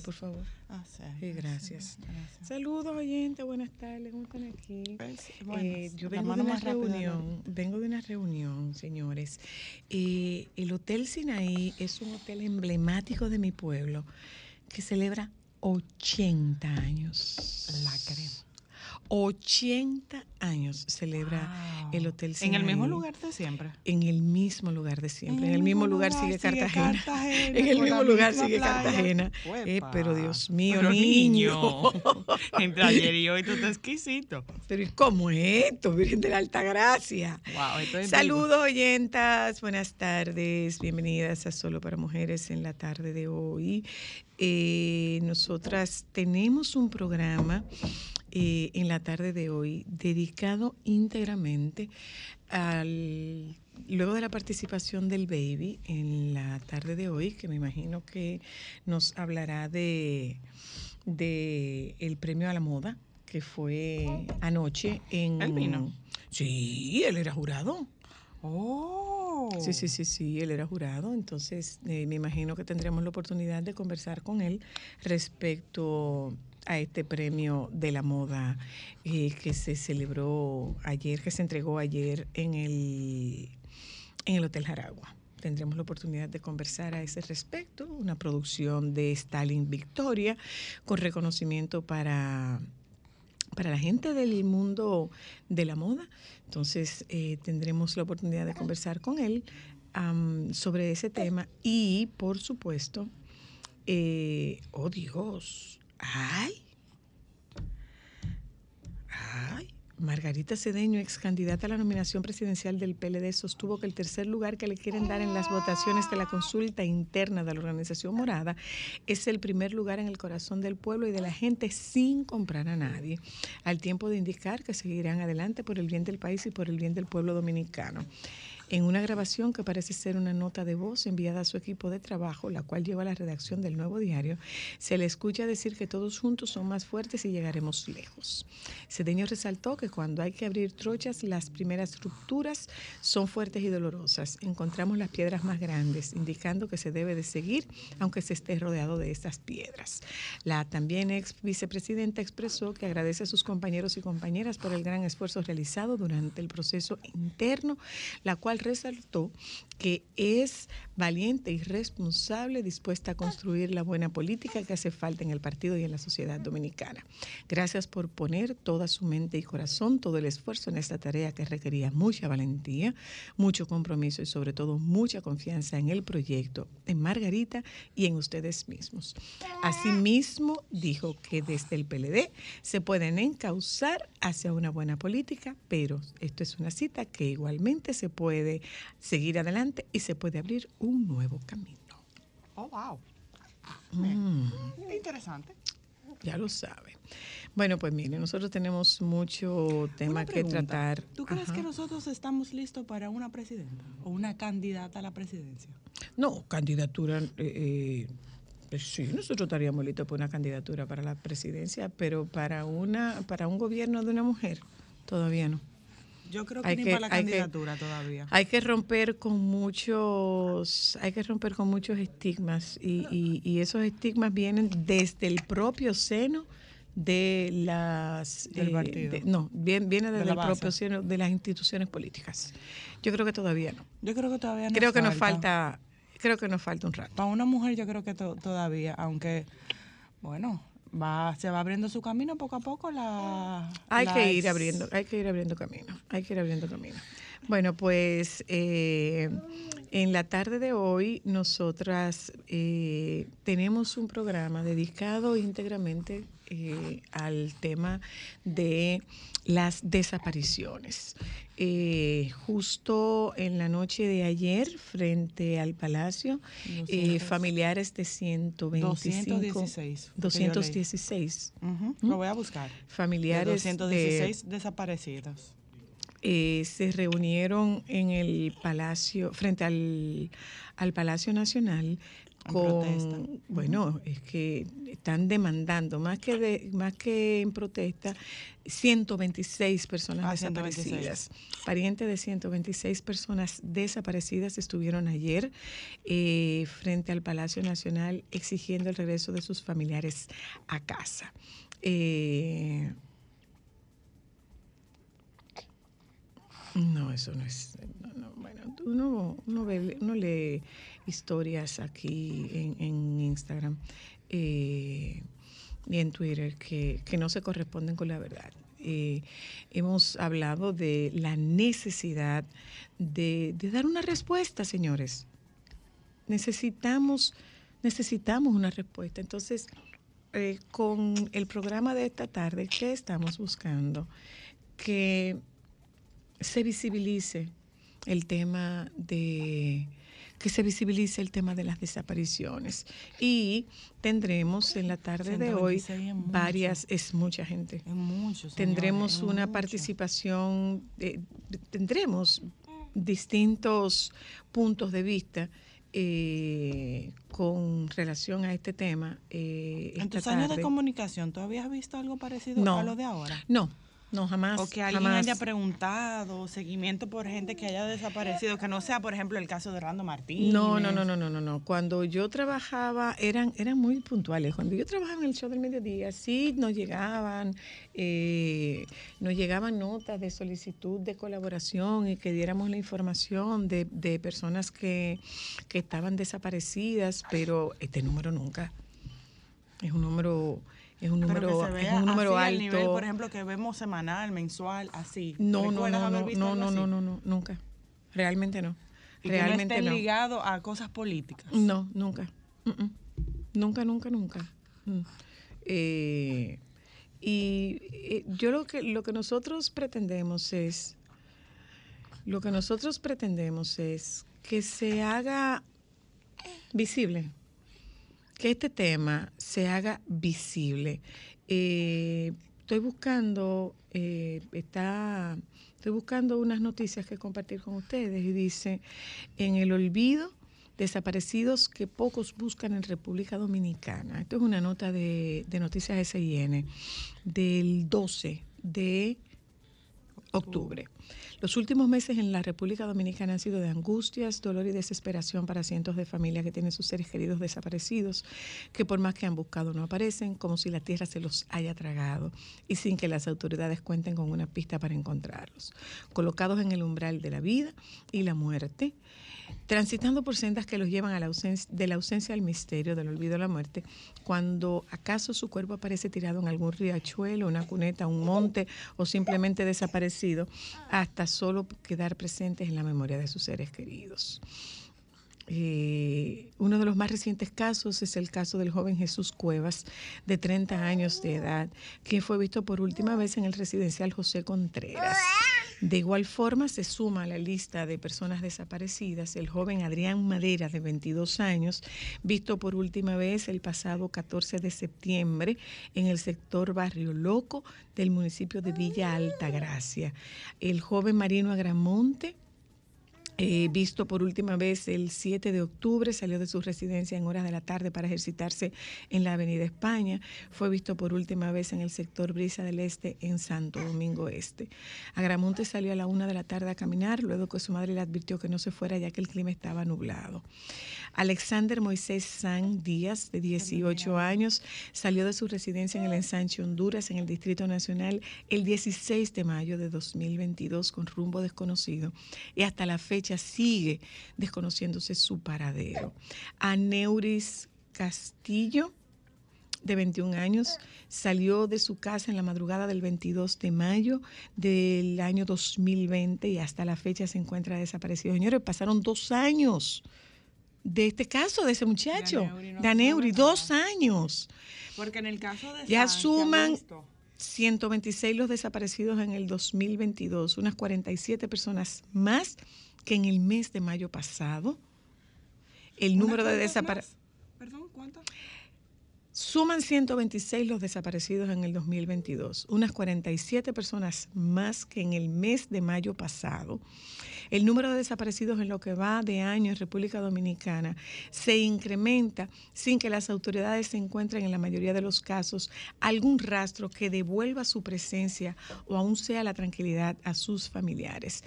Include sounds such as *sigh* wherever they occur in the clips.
por favor? Ah, sí. Sí, gracias. Saludos, oyentes, buenas tardes, ¿cómo están aquí? Pues, Eh, yo vengo de una reunión, vengo de una reunión, señores. Eh, el Hotel Sinaí es un hotel emblemático de mi pueblo que celebra 80 años. La crema. 80 años celebra Wow. el Hotel En Sinaí. el mismo lugar de siempre. En el mismo lugar de siempre. En el mismo lugar sigue Cartagena. En el mismo lugar sigue. Cartagena. Eh, pero Dios mío, Pero niño. *laughs* Entre ayer y hoy tú estás exquisito. Pero ¿y cómo es esto, *laughs* Virgen de la Alta Gracia? Wow, esto es Saludos, oyentas. Buenas tardes. Bienvenidas a Solo para Mujeres en la tarde de hoy. Eh, nosotras tenemos un programa eh, en la tarde de hoy dedicado íntegramente al luego de la participación del baby en la tarde de hoy, que me imagino que nos hablará de, de el premio a la moda que fue anoche en ¿Él vino? Sí, él era jurado. Oh. Sí, sí, sí, sí, él era jurado, entonces eh, me imagino que tendremos la oportunidad de conversar con él respecto a este premio de la moda eh, que se celebró ayer, que se entregó ayer en el, en el Hotel Jaragua. Tendremos la oportunidad de conversar a ese respecto, una producción de Stalin Victoria con reconocimiento para para la gente del mundo de la moda. Entonces eh, tendremos la oportunidad de conversar con él sobre ese tema y, por supuesto, eh, oh Dios, ay, ay. Margarita Cedeño, ex candidata a la nominación presidencial del PLD, sostuvo que el tercer lugar que le quieren dar en las votaciones de la consulta interna de la organización morada es el primer lugar en el corazón del pueblo y de la gente sin comprar a nadie, al tiempo de indicar que seguirán adelante por el bien del país y por el bien del pueblo dominicano. En una grabación que parece ser una nota de voz enviada a su equipo de trabajo, la cual lleva a la redacción del nuevo diario, se le escucha decir que todos juntos son más fuertes y llegaremos lejos. Cedeño resaltó que cuando hay que abrir trochas, las primeras rupturas son fuertes y dolorosas. Encontramos las piedras más grandes, indicando que se debe de seguir aunque se esté rodeado de estas piedras. La también ex vicepresidenta expresó que agradece a sus compañeros y compañeras por el gran esfuerzo realizado durante el proceso interno, la cual resaltó que es valiente y responsable, dispuesta a construir la buena política que hace falta en el partido y en la sociedad dominicana. Gracias por poner toda su mente y corazón, todo el esfuerzo en esta tarea que requería mucha valentía, mucho compromiso y sobre todo mucha confianza en el proyecto, en Margarita y en ustedes mismos. Asimismo, dijo que desde el PLD se pueden encauzar hacia una buena política, pero esto es una cita que igualmente se puede seguir adelante y se puede abrir un nuevo camino. Oh, wow. Mm. Interesante. Ya lo sabe. Bueno, pues mire, nosotros tenemos mucho tema que tratar. ¿Tú crees Ajá. que nosotros estamos listos para una presidenta o una candidata a la presidencia? No, candidatura. eh, eh, pues sí, nosotros estaríamos listos para una candidatura para la presidencia, pero para una para un gobierno de una mujer, todavía no. Yo creo que Hay ni que- para la hay que- candidatura todavía. Hay que romper con muchos, hay que romper con muchos estigmas y, y- y esos estigmas vienen desde el propio seno de las eh, Del partido. de- no, bien, viene De desde la el propio seno de las instituciones políticas. Yo creo que todavía no. Yo creo que todavía creo que nos falta, creo que nos falta un rato. Para una mujer yo creo que to- todavía, aunque, bueno, va se va abriendo su camino poco a poco la... Hay que ir abriendo, hay que ir abriendo camino, hay que ir abriendo camino. Bueno, pues eh, en la tarde de hoy nosotras eh, tenemos un programa dedicado íntegramente eh, al tema de las desapariciones. Eh, justo en la noche de ayer, frente al Palacio, eh, 200. familiares de 125... 216. 216 Ujú, ¿Mm? Lo voy a buscar. De familiares de- 216 desaparecidos. eh, se reunieron en el Palacio, frente al, al Palacio Nacional, con bueno es que están demandando más que de, más que en protesta 126 personas ah, desaparecidas. parientes de 126 personas desaparecidas estuvieron ayer eh, frente al Palacio Nacional exigiendo el regreso de sus familiares a casa. Eh, no eso no es bueno uno, uno, ve, uno lee historias aquí en, Instagram eh, y en Twitter que, no se corresponden con la verdad. Eh, hemos hablado de la necesidad de, dar una respuesta, señores. Necesitamos, necesitamos una respuesta. Entonces, eh, con el programa de esta tarde, ¿qué estamos buscando? Que se visibilice el tema de que se visibilice el tema de las desapariciones. Y tendremos en la tarde de hoy varias, es mucha gente. tendremos una participación, tendremos distintos puntos de vista. Eh, con relación a este tema. Eh, en tus años de comunicación, ¿tú habías visto algo parecido a lo de ahora? No, no, jamás. O que alguien haya preguntado, seguimiento por gente que haya desaparecido, que no sea, por ejemplo, el caso de Rando Martín. No, no, no, no, no, no, no. Cuando yo trabajaba, eran, eran muy puntuales. Cuando yo trabajaba en el show del mediodía, sí nos llegaban, eh, nos llegaban notas de solicitud de colaboración y que diéramos la información de, de personas que, que estaban desaparecidas, pero este número nunca. Es un número es un número, es un número alto. nivel, por ejemplo, que vemos semanal, mensual, así. No, no, no, no, no, no, no, no, no, nunca. Realmente no. Realmente no. ligado a cosas políticas. No, nunca. Nunca, nunca, nunca. Mm. Eh, y eh, yo lo que lo que nosotros pretendemos es lo que nosotros pretendemos es que se haga visible que este tema se haga visible. Eh, estoy buscando, eh, está, estoy buscando unas noticias que compartir con ustedes y dice, en el olvido, desaparecidos que pocos buscan en República Dominicana. Esto es una nota de, de Noticias SIN del 12 de octubre. Los últimos meses en la República Dominicana han sido de angustias, dolor y desesperación para cientos de familias que tienen sus seres queridos desaparecidos, que por más que han buscado no aparecen, como si la tierra se los haya tragado y sin que las autoridades cuenten con una pista para encontrarlos. Colocados en el umbral de la vida y la muerte, transitando por sendas que los llevan a la ausencia, de la ausencia al misterio, del olvido a la muerte, cuando acaso su cuerpo aparece tirado en algún riachuelo, una cuneta, un monte o simplemente desaparecido, hasta solo quedar presentes en la memoria de sus seres queridos. Eh, uno de los más recientes casos es el caso del joven Jesús Cuevas, de 30 años de edad, quien fue visto por última vez en el residencial José Contreras. De igual forma, se suma a la lista de personas desaparecidas el joven Adrián Madera, de 22 años, visto por última vez el pasado 14 de septiembre en el sector Barrio Loco del municipio de Villa Altagracia. El joven Marino Agramonte, eh, visto por última vez el 7 de octubre, salió de su residencia en horas de la tarde para ejercitarse en la Avenida España. Fue visto por última vez en el sector Brisa del Este en Santo Domingo Este. Agramonte salió a la una de la tarde a caminar, luego que su madre le advirtió que no se fuera ya que el clima estaba nublado. Alexander Moisés San Díaz, de 18 años, salió de su residencia en el ensanche Honduras, en el Distrito Nacional, el 16 de mayo de 2022 con rumbo desconocido y hasta la fecha sigue desconociéndose su paradero. Aneuris Castillo de 21 años, salió de su casa en la madrugada del 22 de mayo del año 2020 y hasta la fecha se encuentra desaparecido. Señores, pasaron dos años de este caso, de ese muchacho, de Aneuri, dos años. Porque en el caso de... Ya suman 126 los desaparecidos en el 2022, unas 47 personas más que en el mes de mayo pasado. El número de desaparecidos... ¿Perdón? ¿Cuántos? Suman 126 los desaparecidos en el 2022, unas 47 personas más que en el mes de mayo pasado. El número de desaparecidos en lo que va de año en República Dominicana se incrementa sin que las autoridades se encuentren en la mayoría de los casos algún rastro que devuelva su presencia o aún sea la tranquilidad a sus familiares.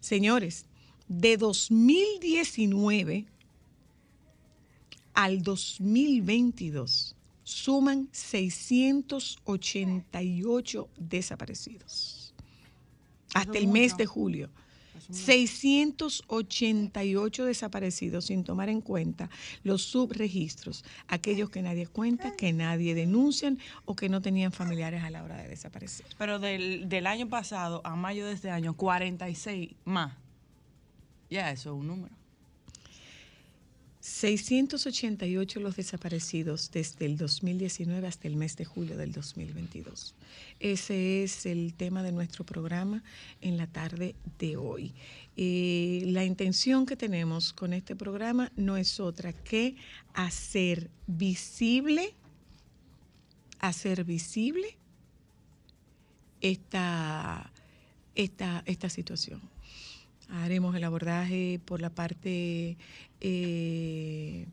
Señores, de 2019 al 2022 suman 688 desaparecidos hasta el mes de julio. 688 desaparecidos sin tomar en cuenta los subregistros, aquellos que nadie cuenta, que nadie denuncian o que no tenían familiares a la hora de desaparecer. Pero del, del año pasado a mayo de este año, 46 más. Ya, eso es un número. 688 los desaparecidos desde el 2019 hasta el mes de julio del 2022. Ese es el tema de nuestro programa en la tarde de hoy. Eh, la intención que tenemos con este programa no es otra que hacer visible, hacer visible esta, esta, esta situación haremos el abordaje por la parte, eh,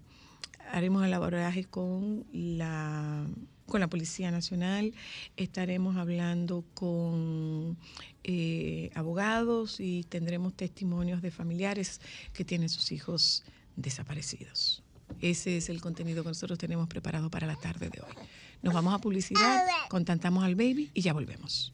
haremos el abordaje con la con la Policía Nacional, estaremos hablando con eh, abogados y tendremos testimonios de familiares que tienen sus hijos desaparecidos. Ese es el contenido que nosotros tenemos preparado para la tarde de hoy. Nos vamos a publicidad, contactamos al baby y ya volvemos.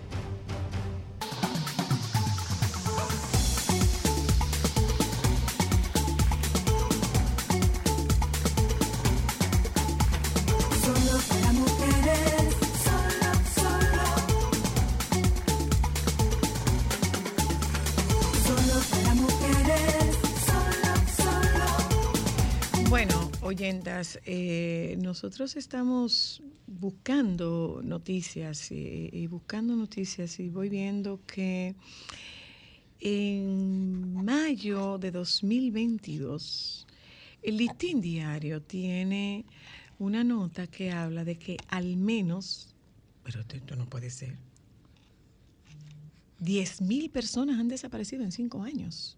Oyentas, eh, nosotros estamos buscando noticias y, buscando noticias y voy viendo que en mayo de 2022 el listín diario tiene una nota que habla de que al menos, pero esto no puede ser, 10.000 personas han desaparecido en cinco años.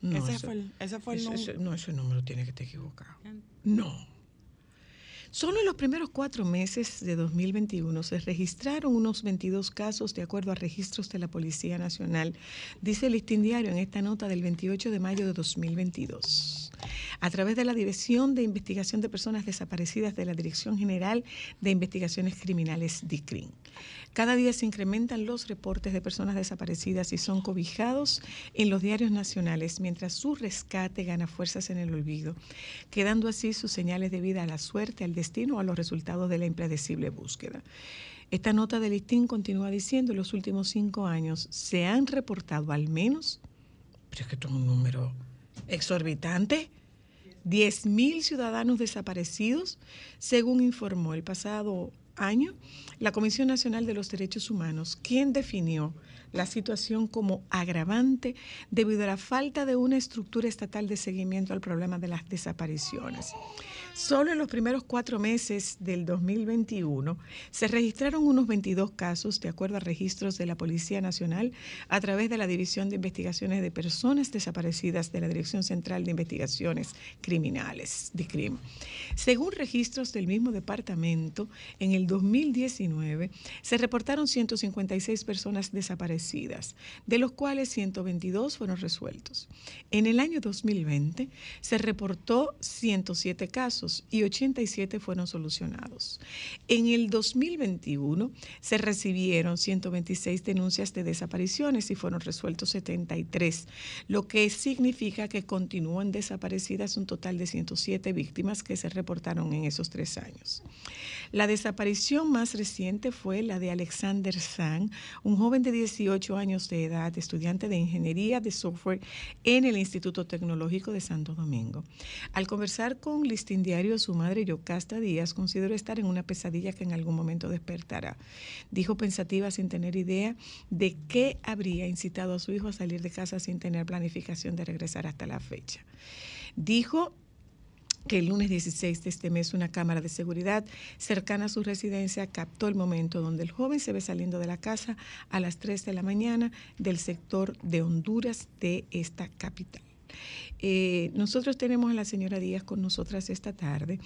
No, ese, fue el, ese fue el número. no, ese número tiene que estar equivocado. No. Solo en los primeros cuatro meses de 2021 se registraron unos 22 casos de acuerdo a registros de la Policía Nacional, dice el listín diario en esta nota del 28 de mayo de 2022. A través de la Dirección de Investigación de Personas Desaparecidas de la Dirección General de Investigaciones Criminales, DICRIN. Cada día se incrementan los reportes de personas desaparecidas y son cobijados en los diarios nacionales mientras su rescate gana fuerzas en el olvido, quedando así sus señales de vida a la suerte, al destino o a los resultados de la impredecible búsqueda. Esta nota del listín continúa diciendo, en los últimos cinco años se han reportado al menos, pero es que esto es un número exorbitante, 10.000 ciudadanos desaparecidos, según informó el pasado año la Comisión Nacional de los Derechos Humanos, quien definió la situación como agravante debido a la falta de una estructura estatal de seguimiento al problema de las desapariciones. Solo en los primeros cuatro meses del 2021 se registraron unos 22 casos, de acuerdo a registros de la Policía Nacional, a través de la División de Investigaciones de Personas Desaparecidas de la Dirección Central de Investigaciones Criminales, DICRIM. Según registros del mismo departamento, en el 2019 se reportaron 156 personas desaparecidas, de los cuales 122 fueron resueltos. En el año 2020 se reportó 107 casos y 87 fueron solucionados. En el 2021 se recibieron 126 denuncias de desapariciones y fueron resueltos 73, lo que significa que continúan desaparecidas un total de 107 víctimas que se reportaron en esos tres años. La desaparición más reciente fue la de Alexander Sang, un joven de 18 años de edad, estudiante de ingeniería de software en el Instituto Tecnológico de Santo Domingo. Al conversar con Listín Diario, su madre Yocasta Díaz consideró estar en una pesadilla que en algún momento despertará. Dijo pensativa sin tener idea de qué habría incitado a su hijo a salir de casa sin tener planificación de regresar hasta la fecha. Dijo que el lunes 16 de este mes una cámara de seguridad cercana a su residencia captó el momento donde el joven se ve saliendo de la casa a las 3 de la mañana del sector de Honduras de esta capital. Eh, nosotros tenemos a la señora Díaz con nosotras esta tarde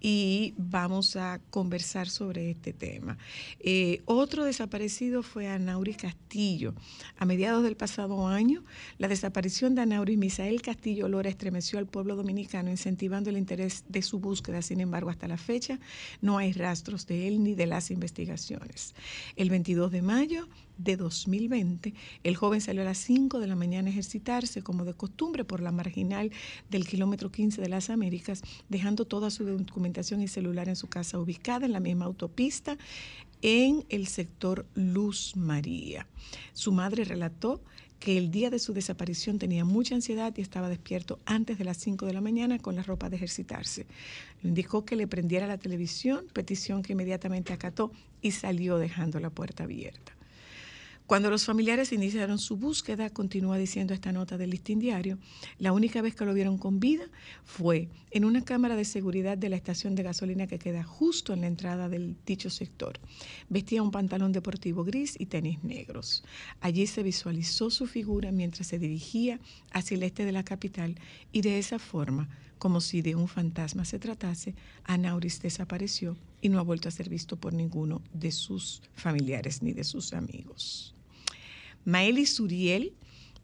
y vamos a conversar sobre este tema. Eh, otro desaparecido fue Anauri Castillo. A mediados del pasado año, la desaparición de Anauri Misael Castillo Lora estremeció al pueblo dominicano, incentivando el interés de su búsqueda. Sin embargo, hasta la fecha no hay rastros de él ni de las investigaciones. El 22 de mayo de 2020, el joven salió a las 5 de la mañana a ejercitarse, como de costumbre, por la marginal del kilómetro 15 de las Américas, dejando toda su documentación y celular en su casa, ubicada en la misma autopista en el sector Luz María. Su madre relató que el día de su desaparición tenía mucha ansiedad y estaba despierto antes de las 5 de la mañana con la ropa de ejercitarse. Le indicó que le prendiera la televisión, petición que inmediatamente acató y salió dejando la puerta abierta. Cuando los familiares iniciaron su búsqueda, continúa diciendo esta nota del listín diario, la única vez que lo vieron con vida fue en una cámara de seguridad de la estación de gasolina que queda justo en la entrada del dicho sector. Vestía un pantalón deportivo gris y tenis negros. Allí se visualizó su figura mientras se dirigía hacia el este de la capital y de esa forma, como si de un fantasma se tratase, Anauris desapareció y no ha vuelto a ser visto por ninguno de sus familiares ni de sus amigos. Maeli Suriel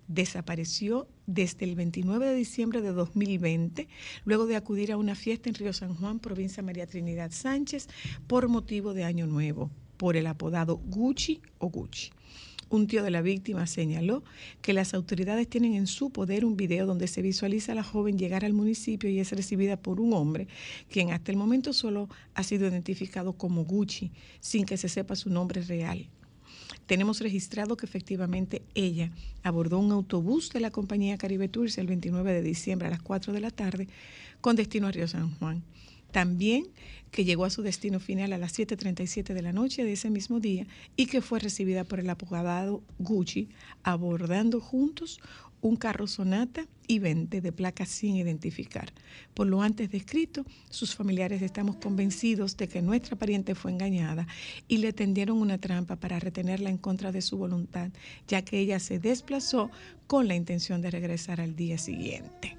desapareció desde el 29 de diciembre de 2020, luego de acudir a una fiesta en Río San Juan, provincia María Trinidad Sánchez, por motivo de Año Nuevo, por el apodado Gucci o Gucci. Un tío de la víctima señaló que las autoridades tienen en su poder un video donde se visualiza a la joven llegar al municipio y es recibida por un hombre, quien hasta el momento solo ha sido identificado como Gucci, sin que se sepa su nombre real tenemos registrado que efectivamente ella abordó un autobús de la compañía Caribe Tours el 29 de diciembre a las 4 de la tarde con destino a Río San Juan. También que llegó a su destino final a las 7.37 de la noche de ese mismo día y que fue recibida por el abogado Gucci abordando juntos un carro Sonata y 20 de placa sin identificar. Por lo antes descrito, sus familiares estamos convencidos de que nuestra pariente fue engañada y le tendieron una trampa para retenerla en contra de su voluntad, ya que ella se desplazó con la intención de regresar al día siguiente.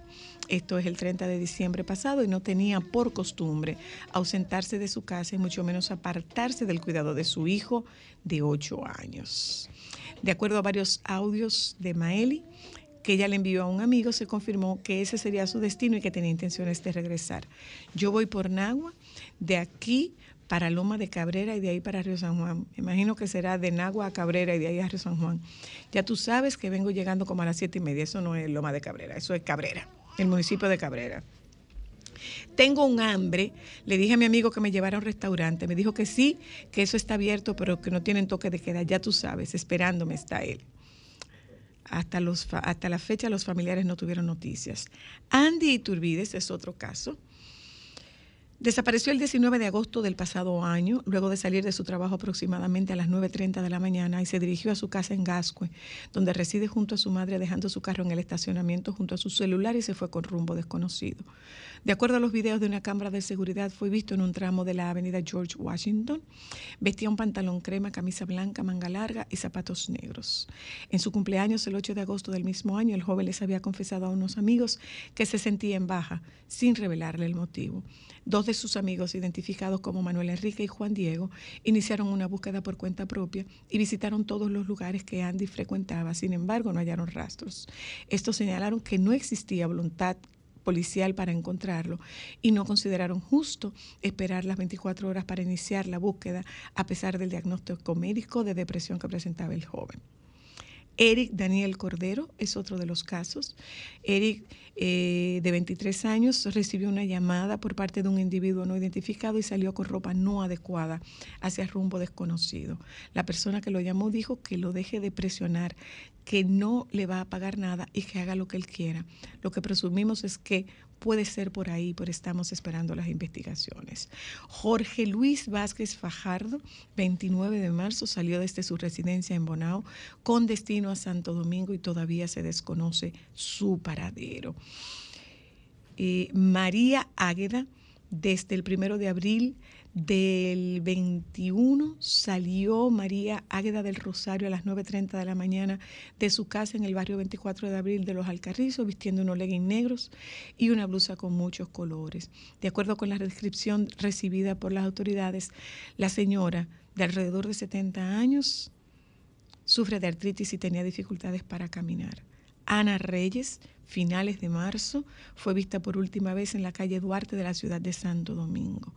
Esto es el 30 de diciembre pasado y no tenía por costumbre ausentarse de su casa y mucho menos apartarse del cuidado de su hijo de 8 años. De acuerdo a varios audios de Maeli, que ella le envió a un amigo, se confirmó que ese sería su destino y que tenía intenciones de regresar. Yo voy por Nagua, de aquí para Loma de Cabrera y de ahí para Río San Juan. Imagino que será de Nagua a Cabrera y de ahí a Río San Juan. Ya tú sabes que vengo llegando como a las siete y media. Eso no es Loma de Cabrera, eso es Cabrera, el municipio de Cabrera. Tengo un hambre. Le dije a mi amigo que me llevara a un restaurante. Me dijo que sí, que eso está abierto, pero que no tienen toque de queda. Ya tú sabes, esperándome está él. Hasta, los, hasta la fecha los familiares no tuvieron noticias. Andy Iturbides es otro caso. Desapareció el 19 de agosto del pasado año, luego de salir de su trabajo aproximadamente a las 9.30 de la mañana y se dirigió a su casa en Gascue, donde reside junto a su madre dejando su carro en el estacionamiento junto a su celular y se fue con rumbo desconocido. De acuerdo a los videos de una cámara de seguridad, fue visto en un tramo de la avenida George Washington. Vestía un pantalón crema, camisa blanca, manga larga y zapatos negros. En su cumpleaños, el 8 de agosto del mismo año, el joven les había confesado a unos amigos que se sentía en baja, sin revelarle el motivo. Dos de sus amigos, identificados como Manuel Enrique y Juan Diego, iniciaron una búsqueda por cuenta propia y visitaron todos los lugares que Andy frecuentaba. Sin embargo, no hallaron rastros. Estos señalaron que no existía voluntad policial para encontrarlo y no consideraron justo esperar las 24 horas para iniciar la búsqueda a pesar del diagnóstico médico de depresión que presentaba el joven. Eric Daniel Cordero es otro de los casos. Eric, eh, de 23 años, recibió una llamada por parte de un individuo no identificado y salió con ropa no adecuada hacia rumbo desconocido. La persona que lo llamó dijo que lo deje de presionar, que no le va a pagar nada y que haga lo que él quiera. Lo que presumimos es que puede ser por ahí, pero estamos esperando las investigaciones. Jorge Luis Vázquez Fajardo, 29 de marzo, salió desde su residencia en Bonao con destino a Santo Domingo y todavía se desconoce su paradero. Eh, María Águeda, desde el primero de abril, del 21 salió María Águeda del Rosario a las 9.30 de la mañana de su casa en el barrio 24 de abril de Los Alcarrizos, vistiendo unos leggings negros y una blusa con muchos colores. De acuerdo con la descripción recibida por las autoridades, la señora de alrededor de 70 años sufre de artritis y tenía dificultades para caminar. Ana Reyes, finales de marzo, fue vista por última vez en la calle Duarte de la ciudad de Santo Domingo.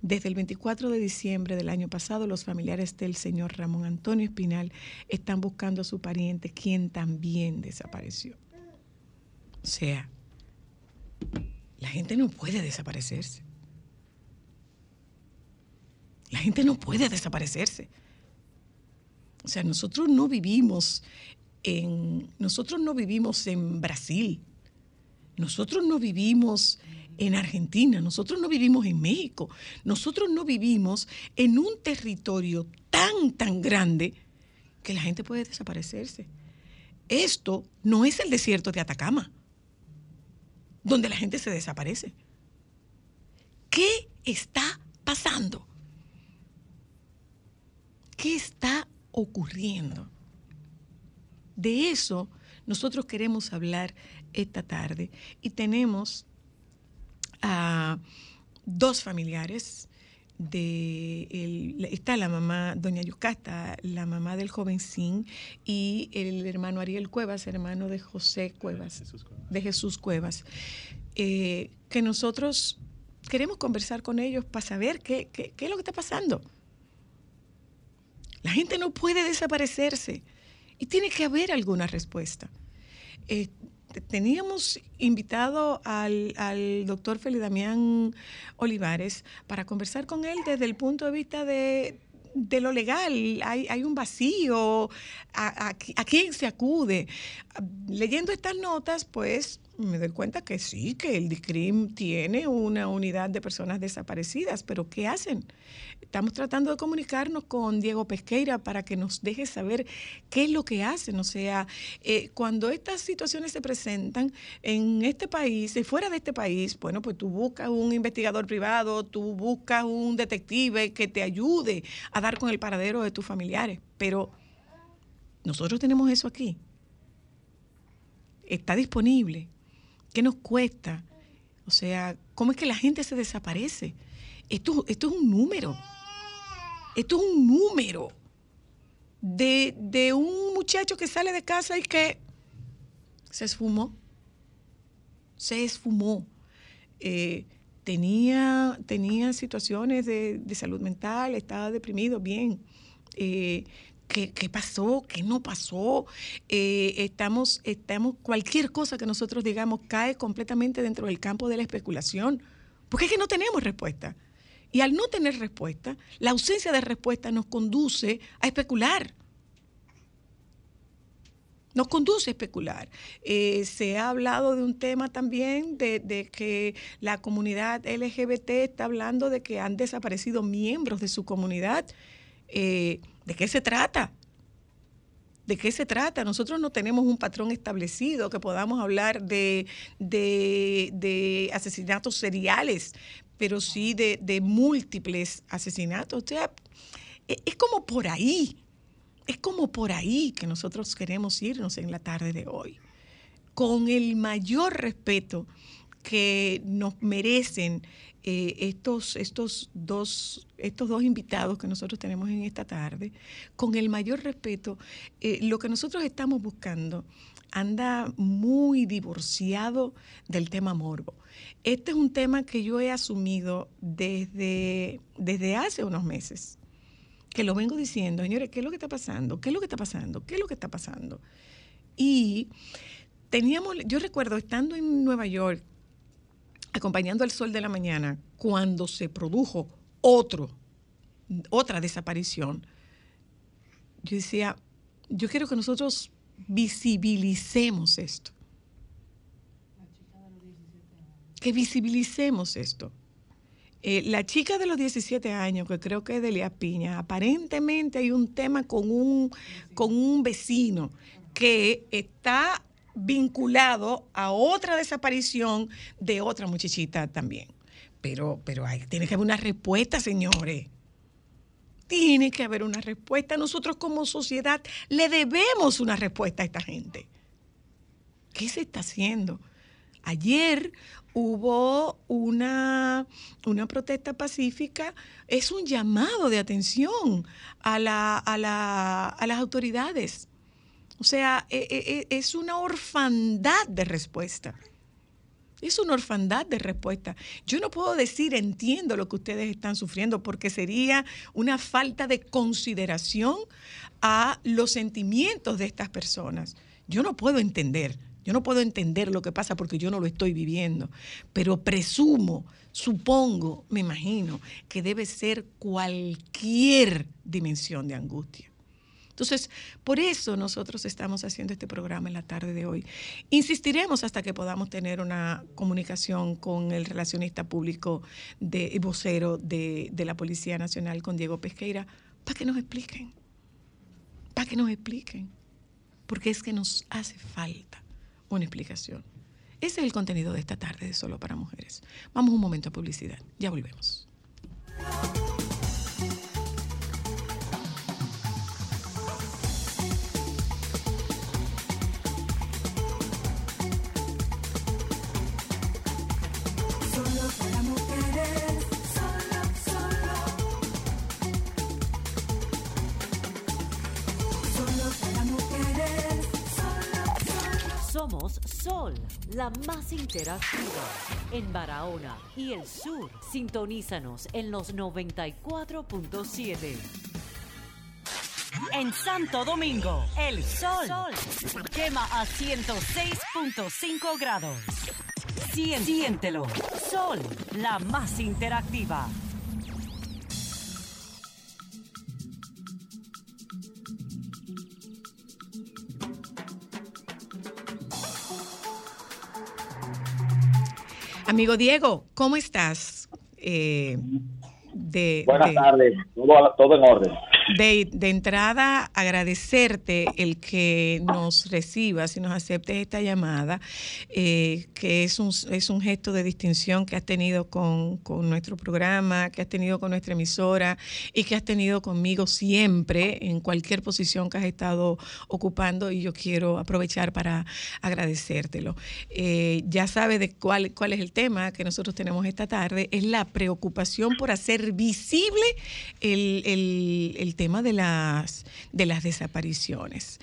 Desde el 24 de diciembre del año pasado, los familiares del señor Ramón Antonio Espinal están buscando a su pariente, quien también desapareció. O sea, la gente no puede desaparecerse. La gente no puede desaparecerse. O sea, nosotros no vivimos en nosotros no vivimos en Brasil. Nosotros no vivimos en Argentina, nosotros no vivimos en México, nosotros no vivimos en un territorio tan, tan grande que la gente puede desaparecerse. Esto no es el desierto de Atacama, donde la gente se desaparece. ¿Qué está pasando? ¿Qué está ocurriendo? De eso nosotros queremos hablar esta tarde y tenemos a dos familiares. De está la mamá, doña Yucata, la mamá del joven Sin, y el hermano Ariel Cuevas, hermano de José Cuevas, de Jesús Cuevas, eh, que nosotros queremos conversar con ellos para saber qué, qué, es lo que está pasando. La gente no puede desaparecerse y tiene que haber alguna respuesta. Eh, teníamos invitado al, doctor Feli Damián Olivares para conversar con él desde el punto de vista de, lo legal. Hay, un vacío. ¿A, a quién se acude? Leyendo estas notas, pues me doy cuenta que sí, que el DICRIM tiene una unidad de personas desaparecidas, pero ¿qué hacen? Estamos tratando de comunicarnos con Diego Pesqueira para que nos deje saber qué es lo que hacen. O sea, eh, cuando estas situaciones se presentan en este país y fuera de este país, bueno, pues tú buscas un investigador privado, tú buscas un detective que te ayude a dar con el paradero de tus familiares, pero nosotros tenemos eso aquí. Está disponible ¿Qué nos cuesta? O sea, ¿cómo es que la gente se desaparece? Esto, esto es un número. Esto es un número de, un muchacho que sale de casa y que se esfumó. Se esfumó. Eh, tenía, tenía situaciones de, salud mental, estaba deprimido, bien. Eh, ¿Qué, pasó? ¿Qué no pasó? Eh, estamos, estamos, cualquier cosa que nosotros digamos cae completamente dentro del campo de la especulación, porque es que no tenemos respuesta. Y al no tener respuesta, la ausencia de respuesta nos conduce a especular. Nos conduce a especular. Eh, se ha hablado de un tema también de, que la comunidad LGBT está hablando de que han desaparecido miembros de su comunidad. Eh, ¿De qué se trata? ¿De qué se trata? Nosotros no tenemos un patrón establecido que podamos hablar de, asesinatos seriales, pero sí de, múltiples asesinatos. O sea, e, es como por ahí, es como por ahí que nosotros queremos irnos en la tarde de hoy, con el mayor respeto que nos merecen eh, estos, estos, dos, estos dos invitados que nosotros tenemos en esta tarde, con el mayor respeto, eh, lo que nosotros estamos buscando anda muy divorciado del tema morbo. Este es un tema que yo he asumido desde, desde hace unos meses que lo vengo diciendo, señores, ¿qué es lo que está pasando? ¿Qué es lo que está pasando? ¿Qué es lo que está pasando? Y teníamos, yo recuerdo estando en Nueva York, acompañando al sol de la mañana, cuando se produjo otro, otra desaparición, yo decía, yo quiero que nosotros visibilicemos esto. Que visibilicemos esto. Eh, la chica de los 17 años, que creo que es Delia Piña, aparentemente hay un tema con un, con un vecino que está vinculado a otra desaparición de otra muchachita también. Pero, pero hay, tiene que haber una respuesta, señores. Tiene que haber una respuesta. Nosotros como sociedad le debemos una respuesta a esta gente. ¿Qué se está haciendo? Ayer hubo una, una protesta pacífica, es un llamado de atención a, la, a, la, a las autoridades. O sea, e, e, e, es una orfandad de respuesta. Es una orfandad de respuesta. Yo no puedo decir entiendo lo que ustedes están sufriendo porque sería una falta de consideración a los sentimientos de estas personas. Yo no puedo entender. Yo no puedo entender lo que pasa porque yo no lo estoy viviendo, pero presumo, supongo, me imagino que debe ser cualquier dimensión de angustia. Entonces, por eso nosotros estamos haciendo este programa en la tarde de hoy. Insistiremos hasta que podamos tener una comunicación con el relacionista público de, y vocero de, de la Policía Nacional, con Diego Pesqueira, para que nos expliquen, para que nos expliquen, porque es que nos hace falta una explicación. Ese es el contenido de esta tarde de Solo para Mujeres. Vamos un momento a publicidad. Ya volvemos. La más interactiva en Barahona y el sur. Sintonízanos en los 94.7. En Santo Domingo, el sol, quema a 106.5 grados. Siéntelo. Sol, la más interactiva. Amigo Diego, ¿cómo estás? Eh, Buenas tardes, todo en orden. *laughs* De, entrada, agradecerte el que nos recibas y nos aceptes esta llamada, eh, que es un, es un gesto de distinción que has tenido con, nuestro programa, que has tenido con nuestra emisora y que has tenido conmigo siempre en cualquier posición que has estado ocupando y yo quiero aprovechar para agradecértelo. Eh, ya sabes de cuál, cuál es el tema que nosotros tenemos esta tarde, es la preocupación por hacer visible el, el, el tema de las, de las desapariciones.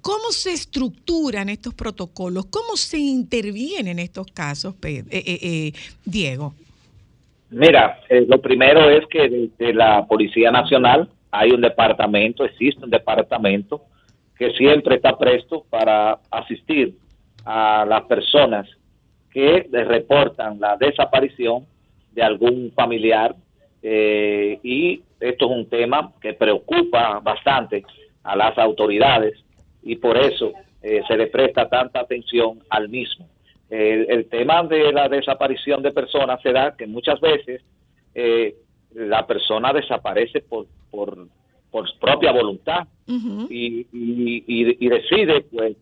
¿Cómo se estructuran estos protocolos? ¿Cómo se interviene en estos casos, eh, eh, eh, Diego? Mira, lo primero es que desde la Policía Nacional hay un departamento, existe un departamento que siempre está presto para asistir a las personas que reportan la desaparición de algún familiar eh, y esto es un tema que preocupa bastante a las autoridades y por eso eh, se le presta tanta atención al mismo. El, tema de la desaparición de personas se da que muchas veces eh, la persona desaparece por, por, por propia voluntad y, y, decide pues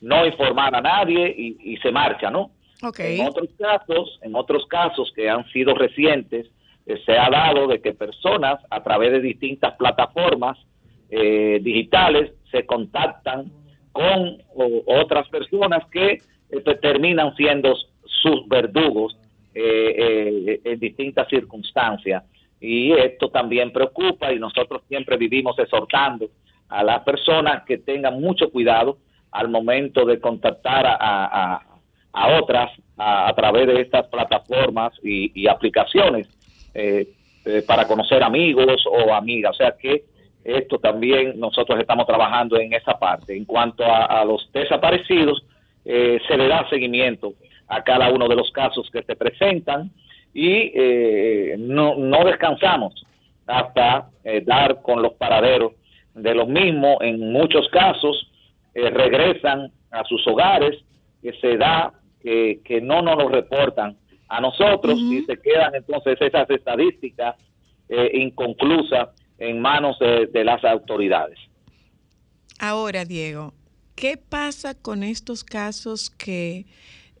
no informar a nadie y, y se marcha, ¿no? En otros casos, en otros casos que han sido recientes, eh, se ha dado de que personas a través de distintas plataformas eh, digitales se contactan con otras personas que eh, pues, terminan siendo sus verdugos en distintas circunstancias. Y esto también preocupa y nosotros siempre vivimos exhortando a las personas que tengan mucho cuidado al momento de contactar a, a otras a, través de estas plataformas y, aplicaciones. Eh, eh, para conocer amigos o amigas. O sea que esto también nosotros estamos trabajando en esa parte. En cuanto a, los desaparecidos, eh, se le da seguimiento a cada uno de los casos que se presentan y eh, no, no descansamos hasta dar con los paraderos de los mismos. En muchos casos regresan a sus hogares, que se da que, no nos reportan a nosotros y se quedan entonces esas estadísticas eh, inconclusas en manos de, las autoridades. Ahora, Diego, ¿qué pasa con estos casos que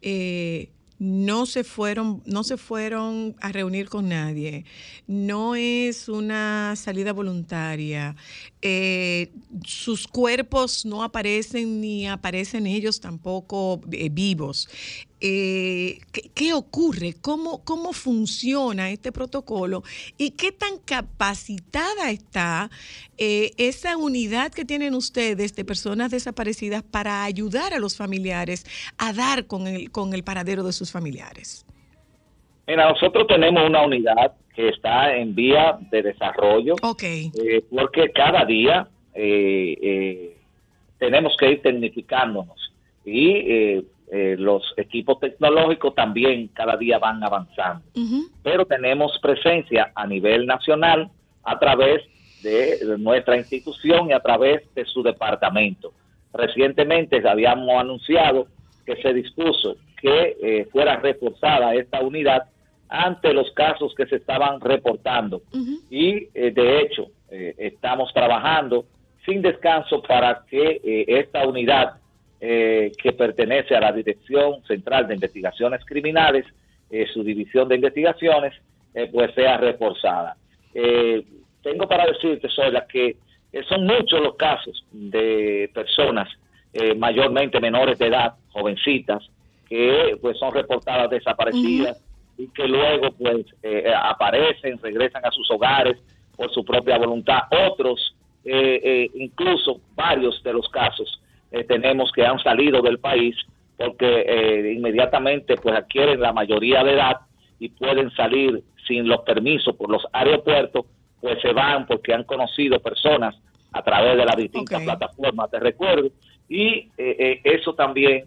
eh, no se fueron, no se fueron a reunir con nadie, no es una salida voluntaria, eh, sus cuerpos no aparecen ni aparecen ellos tampoco eh, vivos. Eh, ¿qué, ocurre? ¿Cómo, ¿Cómo funciona este protocolo? ¿Y qué tan capacitada está esa unidad que tienen ustedes de personas desaparecidas para ayudar a los familiares a dar con el, con el paradero de sus familiares? Mira, nosotros tenemos una unidad que está en vía de desarrollo. Eh, porque cada día eh, eh, tenemos que ir tecnificándonos y los equipos tecnológicos también cada día van avanzando. Pero tenemos presencia a nivel nacional a través de nuestra institución y a través de su departamento. Recientemente habíamos anunciado que se dispuso que fuera reforzada esta unidad ante los casos que se estaban reportando. Y eh, de hecho, eh, estamos trabajando sin descanso para que eh, esta unidad que pertenece a la Dirección Central de Investigaciones Criminales, su división de investigaciones, pues sea reforzada. tengo para decirte, Sola, que son muchos los casos de personas mayormente menores de edad, jovencitas, que pues son reportadas desaparecidas y que luego pues eh, eh, aparecen, regresan a sus hogares por su propia voluntad. Otros, eh, incluso varios de los casos, tenemos que han salido del país porque inmediatamente pues adquieren la mayoría de edad y pueden salir sin los permisos por los aeropuertos, pues se van porque han conocido personas a través de las distintas plataformas, te recuerdo, y eso también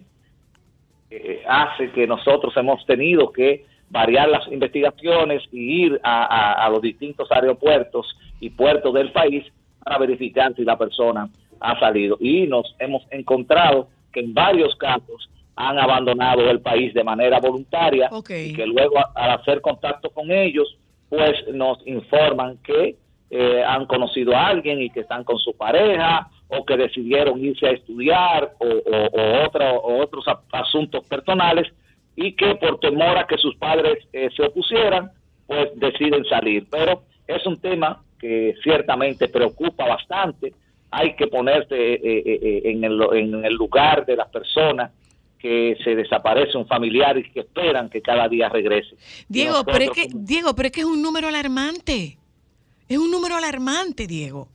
hace que nosotros hemos tenido que variar las investigaciones y ir a, los distintos aeropuertos y puertos del país para verificar si la persona ha salido. Y nos hemos encontrado que en varios casos han abandonado el país de manera voluntaria y que luego al hacer contacto con ellos, pues nos informan que eh, han conocido a alguien y que están con su pareja o que decidieron irse a estudiar o, o otros asuntos personales y que por temor a que sus padres eh, se opusieran, pues deciden salir. Pero es un tema que ciertamente preocupa bastante. Hay que ponerse eh, eh, en, el, en el lugar de las personas que se desaparece un familiar y que esperan que cada día regrese. Diego, pero es que, Diego, pero es que es un número alarmante. Es un número alarmante, Diego.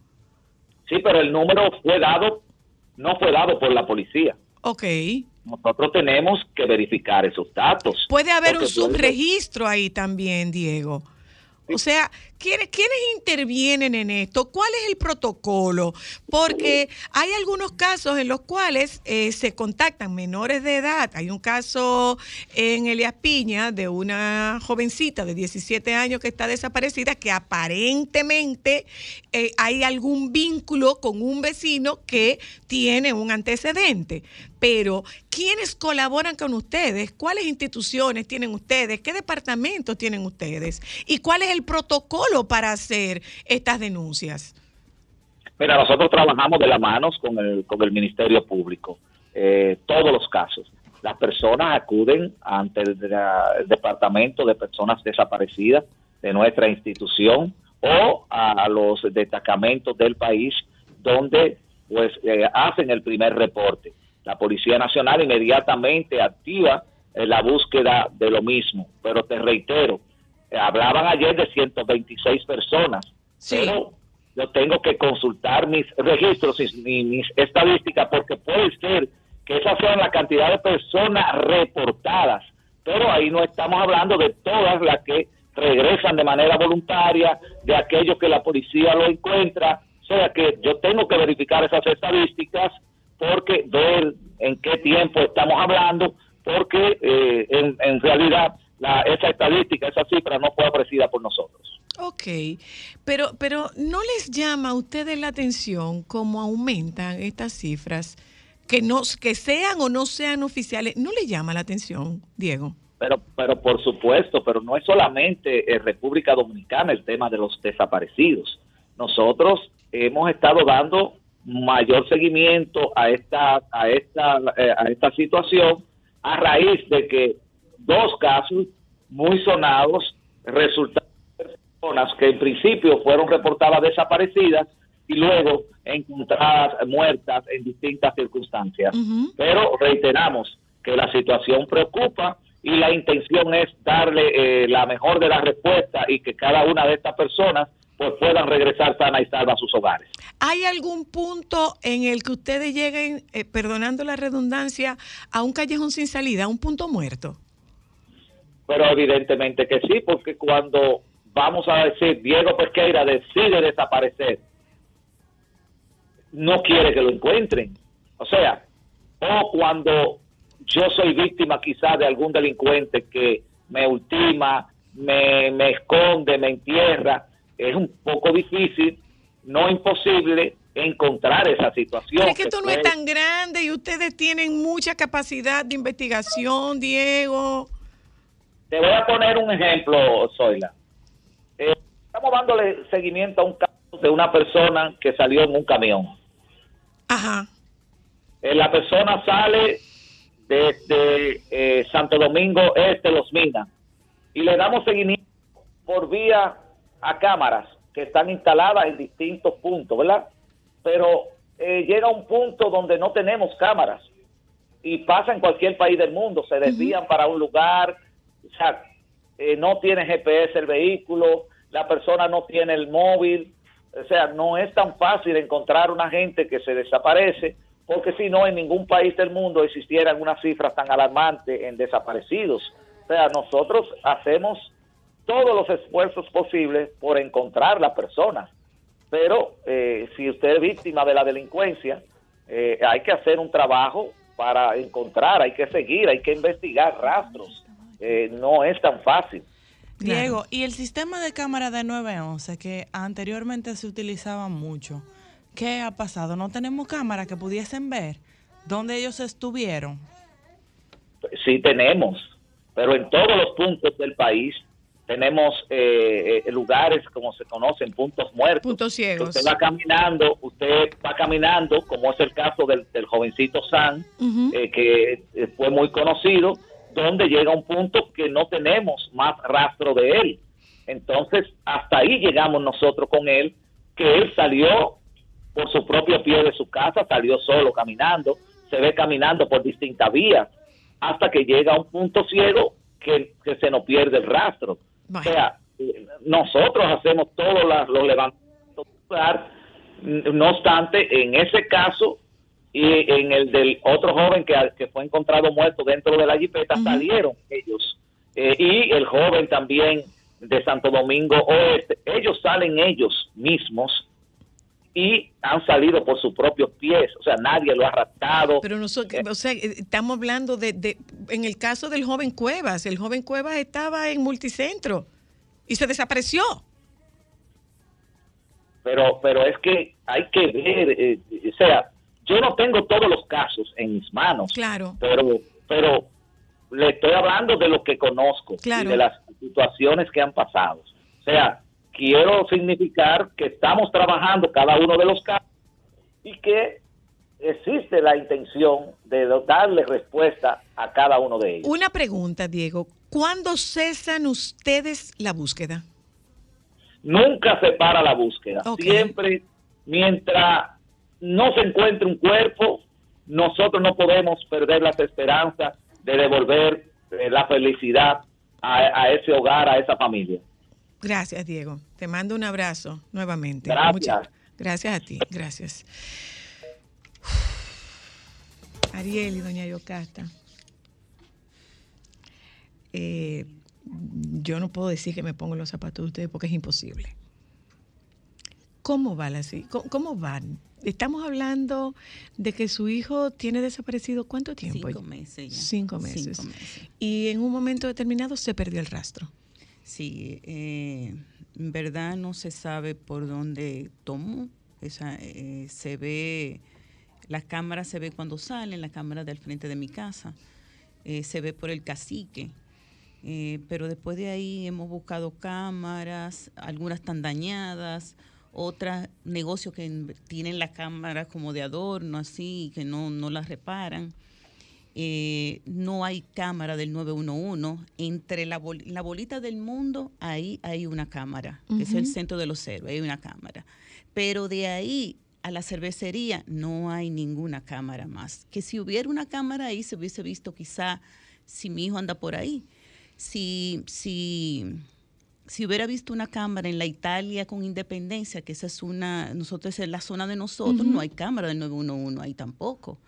Sí, pero el número fue dado, no fue dado por la policía. Ok nosotros tenemos que verificar esos datos. Puede haber un subregistro ahí también, Diego. O sea, ¿quiénes, intervienen en esto? ¿Cuál es el protocolo? Porque hay algunos casos en los cuales eh, se contactan menores de edad. Hay un caso en Elias Piña de una jovencita de 17 años que está desaparecida que aparentemente eh, hay algún vínculo con un vecino que tiene un antecedente pero ¿quiénes colaboran con ustedes? ¿Cuáles instituciones tienen ustedes? ¿Qué departamentos tienen ustedes? ¿Y cuál es el protocolo para hacer estas denuncias? Mira, nosotros trabajamos de la mano con el, con el Ministerio Público, eh, todos los casos. Las personas acuden ante el, Departamento de Personas Desaparecidas de nuestra institución o a los destacamentos del país donde pues eh, hacen el primer reporte la Policía Nacional inmediatamente activa eh, la búsqueda de lo mismo. Pero te reitero, hablaban ayer de 126 personas, pero yo tengo que consultar mis registros y mis, estadísticas porque puede ser que esas sean la cantidad de personas reportadas, pero ahí no estamos hablando de todas las que regresan de manera voluntaria, de aquellos que la policía lo encuentra. O sea que yo tengo que verificar esas estadísticas porque ver en qué tiempo estamos hablando, porque eh, en, en, realidad la, esa estadística, esa cifra no fue ofrecida por nosotros. Ok, pero, pero ¿no les llama a ustedes la atención cómo aumentan estas cifras? Que, no, que sean o no sean oficiales, ¿no les llama la atención, Diego? Pero, pero por supuesto, pero no es solamente en República Dominicana el tema de los desaparecidos. Nosotros hemos estado dando mayor seguimiento a esta a esta eh, a esta situación a raíz de que dos casos muy sonados resultaron personas que en principio fueron reportadas desaparecidas y luego encontradas muertas en distintas circunstancias. Pero reiteramos que la situación preocupa y la intención es darle eh, la mejor de las respuestas y que cada una de estas personas pues puedan regresar sana y salva a sus hogares. ¿Hay algún punto en el que ustedes lleguen, eh, perdonando la redundancia, a un callejón sin salida, a un punto muerto? Pero evidentemente que sí, porque cuando vamos a decir Diego Pesqueira decide desaparecer, no quiere que lo encuentren. O sea, o cuando yo soy víctima quizás de algún delincuente que me ultima, me, me esconde, me entierra, es un poco difícil, no imposible, encontrar esa situación. Es que esto no es tan grande y ustedes tienen mucha capacidad de investigación, Diego. Te voy a poner un ejemplo, Zoila. Eh, estamos dándole seguimiento a un caso de una persona que salió en un camión. Ajá. Eh, la persona sale desde eh, Santo Domingo Este, Los Minas, y le damos seguimiento por vía a cámaras que están instaladas en distintos puntos, ¿verdad? Pero eh, llega un punto donde no tenemos cámaras y pasa en cualquier país del mundo, se desvían para un lugar, o sea, eh, no tiene GPS el vehículo, la persona no tiene el móvil, o sea, no es tan fácil encontrar una gente que se desaparece, porque si no, en ningún país del mundo existieran unas cifras tan alarmantes en desaparecidos. O sea, nosotros hacemos todos los esfuerzos posibles por encontrar la persona. Pero eh, si usted es víctima de la delincuencia, eh, hay que hacer un trabajo para encontrar, hay que seguir, hay que investigar rastros. Eh, no es tan fácil. Diego, ¿y el sistema de cámara de 911 que anteriormente se utilizaba mucho? ¿Qué ha pasado? ¿No tenemos cámaras que pudiesen ver dónde ellos estuvieron? Sí tenemos, pero en todos los puntos del país tenemos eh, eh, lugares como se conocen, puntos muertos. Puntos ciegos. Usted va caminando, usted va caminando, como es el caso del, jovencito San, eh, que fue muy conocido, donde llega un punto que no tenemos más rastro de él. Entonces, hasta ahí llegamos nosotros con él, que él salió por su propio pie de su casa, salió solo caminando, se ve caminando por distintas vías, hasta que llega a un punto ciego que, que se nos pierde el rastro. O sea, nosotros hacemos todos los levantamientos, no obstante, en ese caso y en el del otro joven que, que fue encontrado muerto dentro de la jipeta, salieron ellos. Eh, y el joven también de Santo Domingo Oeste, ellos salen ellos mismos y han salido por sus propios pies, o sea, nadie lo ha raptado. Pero nosotros, o sea, estamos hablando de, de, en el caso del joven Cuevas, el joven Cuevas estaba en multicentro y se desapareció. Pero, pero es que hay que ver, eh, o sea, yo no tengo todos los casos en mis manos, claro, pero, pero le estoy hablando de lo que conozco y de las situaciones que han pasado. O sea, quiero significar que estamos trabajando cada uno de los casos y que existe la intención de darle respuesta a cada uno de ellos. Una pregunta, Diego. ¿Cuándo cesan ustedes la búsqueda? Nunca se para la búsqueda. Siempre, mientras no se encuentre un cuerpo, nosotros no podemos perder las esperanzas de devolver eh, la felicidad a ese hogar, a esa familia. Gracias, Diego. Te mando un abrazo nuevamente. Gracias. gracias a ti, gracias. Ariel y doña Yocasta. Eh, yo no puedo decir que me pongo los zapatos de ustedes porque es imposible. ¿Cómo va la cómo van? Estamos hablando de que su hijo tiene desaparecido cuánto tiempo? Cinco meses ya. Cinco meses. Cinco meses. Y en un momento determinado se perdió el rastro. Sí, eh, en verdad no se sabe por dónde tomó. Esa, eh, se ve, la cámara se ve cuando salen, la cámara del frente de mi casa. Eh, se ve por el cacique. Eh, pero después de ahí hemos buscado cámaras, algunas están dañadas, otras negocios que en- tienen las cámaras como de adorno, así, que no, no las reparan. Eh, no hay cámara del 911. Entre la, bol- la bolita del mundo, ahí hay una cámara, que es el centro de los héroes, hay una cámara. Pero de ahí a la cervecería no hay ninguna cámara más. Que si hubiera una cámara ahí, se hubiese visto quizá si mi hijo anda por ahí. Si, si, si hubiera visto una cámara en la Italia con independencia, que esa es una, nosotros en la zona de nosotros, no hay cámara del 911 ahí tampoco.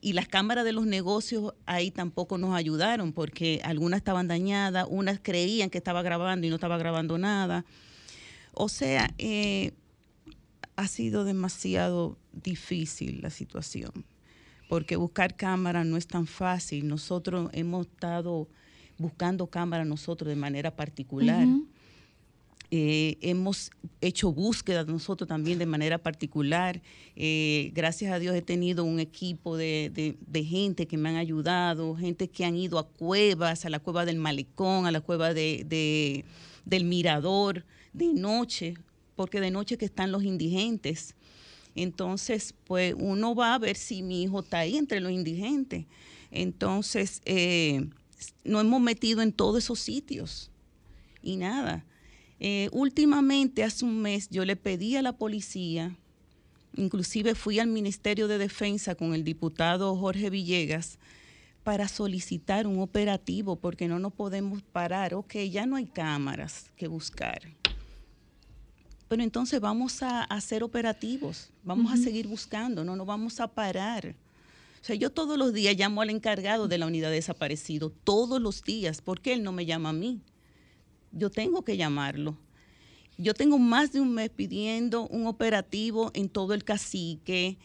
Y las cámaras de los negocios ahí tampoco nos ayudaron porque algunas estaban dañadas, unas creían que estaba grabando y no estaba grabando nada. O sea, eh, ha sido demasiado difícil la situación, porque buscar cámara no es tan fácil. Nosotros hemos estado buscando cámara nosotros de manera particular. Eh, hemos hecho búsquedas nosotros también de manera particular. Eh, gracias a Dios he tenido un equipo de, de- gente que me han ayudado, gente que han ido a cuevas, a la cueva del malecón, a la cueva de- del mirador, de noche, porque de noche que están los indigentes. Entonces, pues uno va a ver si mi hijo está ahí entre los indigentes. Entonces, eh, nos hemos metido en todos esos sitios y nada. Eh, últimamente, hace un mes, yo le pedí a la policía, inclusive fui al Ministerio de Defensa con el diputado Jorge Villegas para solicitar un operativo porque no nos podemos parar. Ok, ya no hay cámaras que buscar. Pero entonces vamos a hacer operativos, vamos a seguir buscando, no nos vamos a parar. O sea, yo todos los días llamo al encargado de la unidad de desaparecido, todos los días, porque él no me llama a mí. Yo tengo que llamarlo. Yo tengo más de un mes pidiendo un operativo en todo el cacique,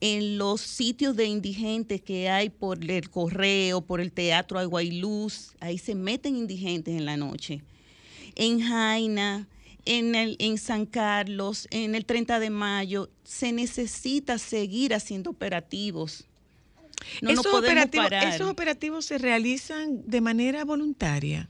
en los sitios de indigentes que hay por el correo, por el teatro Agua y Luz. Ahí se meten indigentes en la noche. En Jaina, en, el, en San Carlos, en el 30 de mayo, se necesita seguir haciendo operativos. No nos esos, podemos operativos, parar. ¿Esos operativos se realizan de manera voluntaria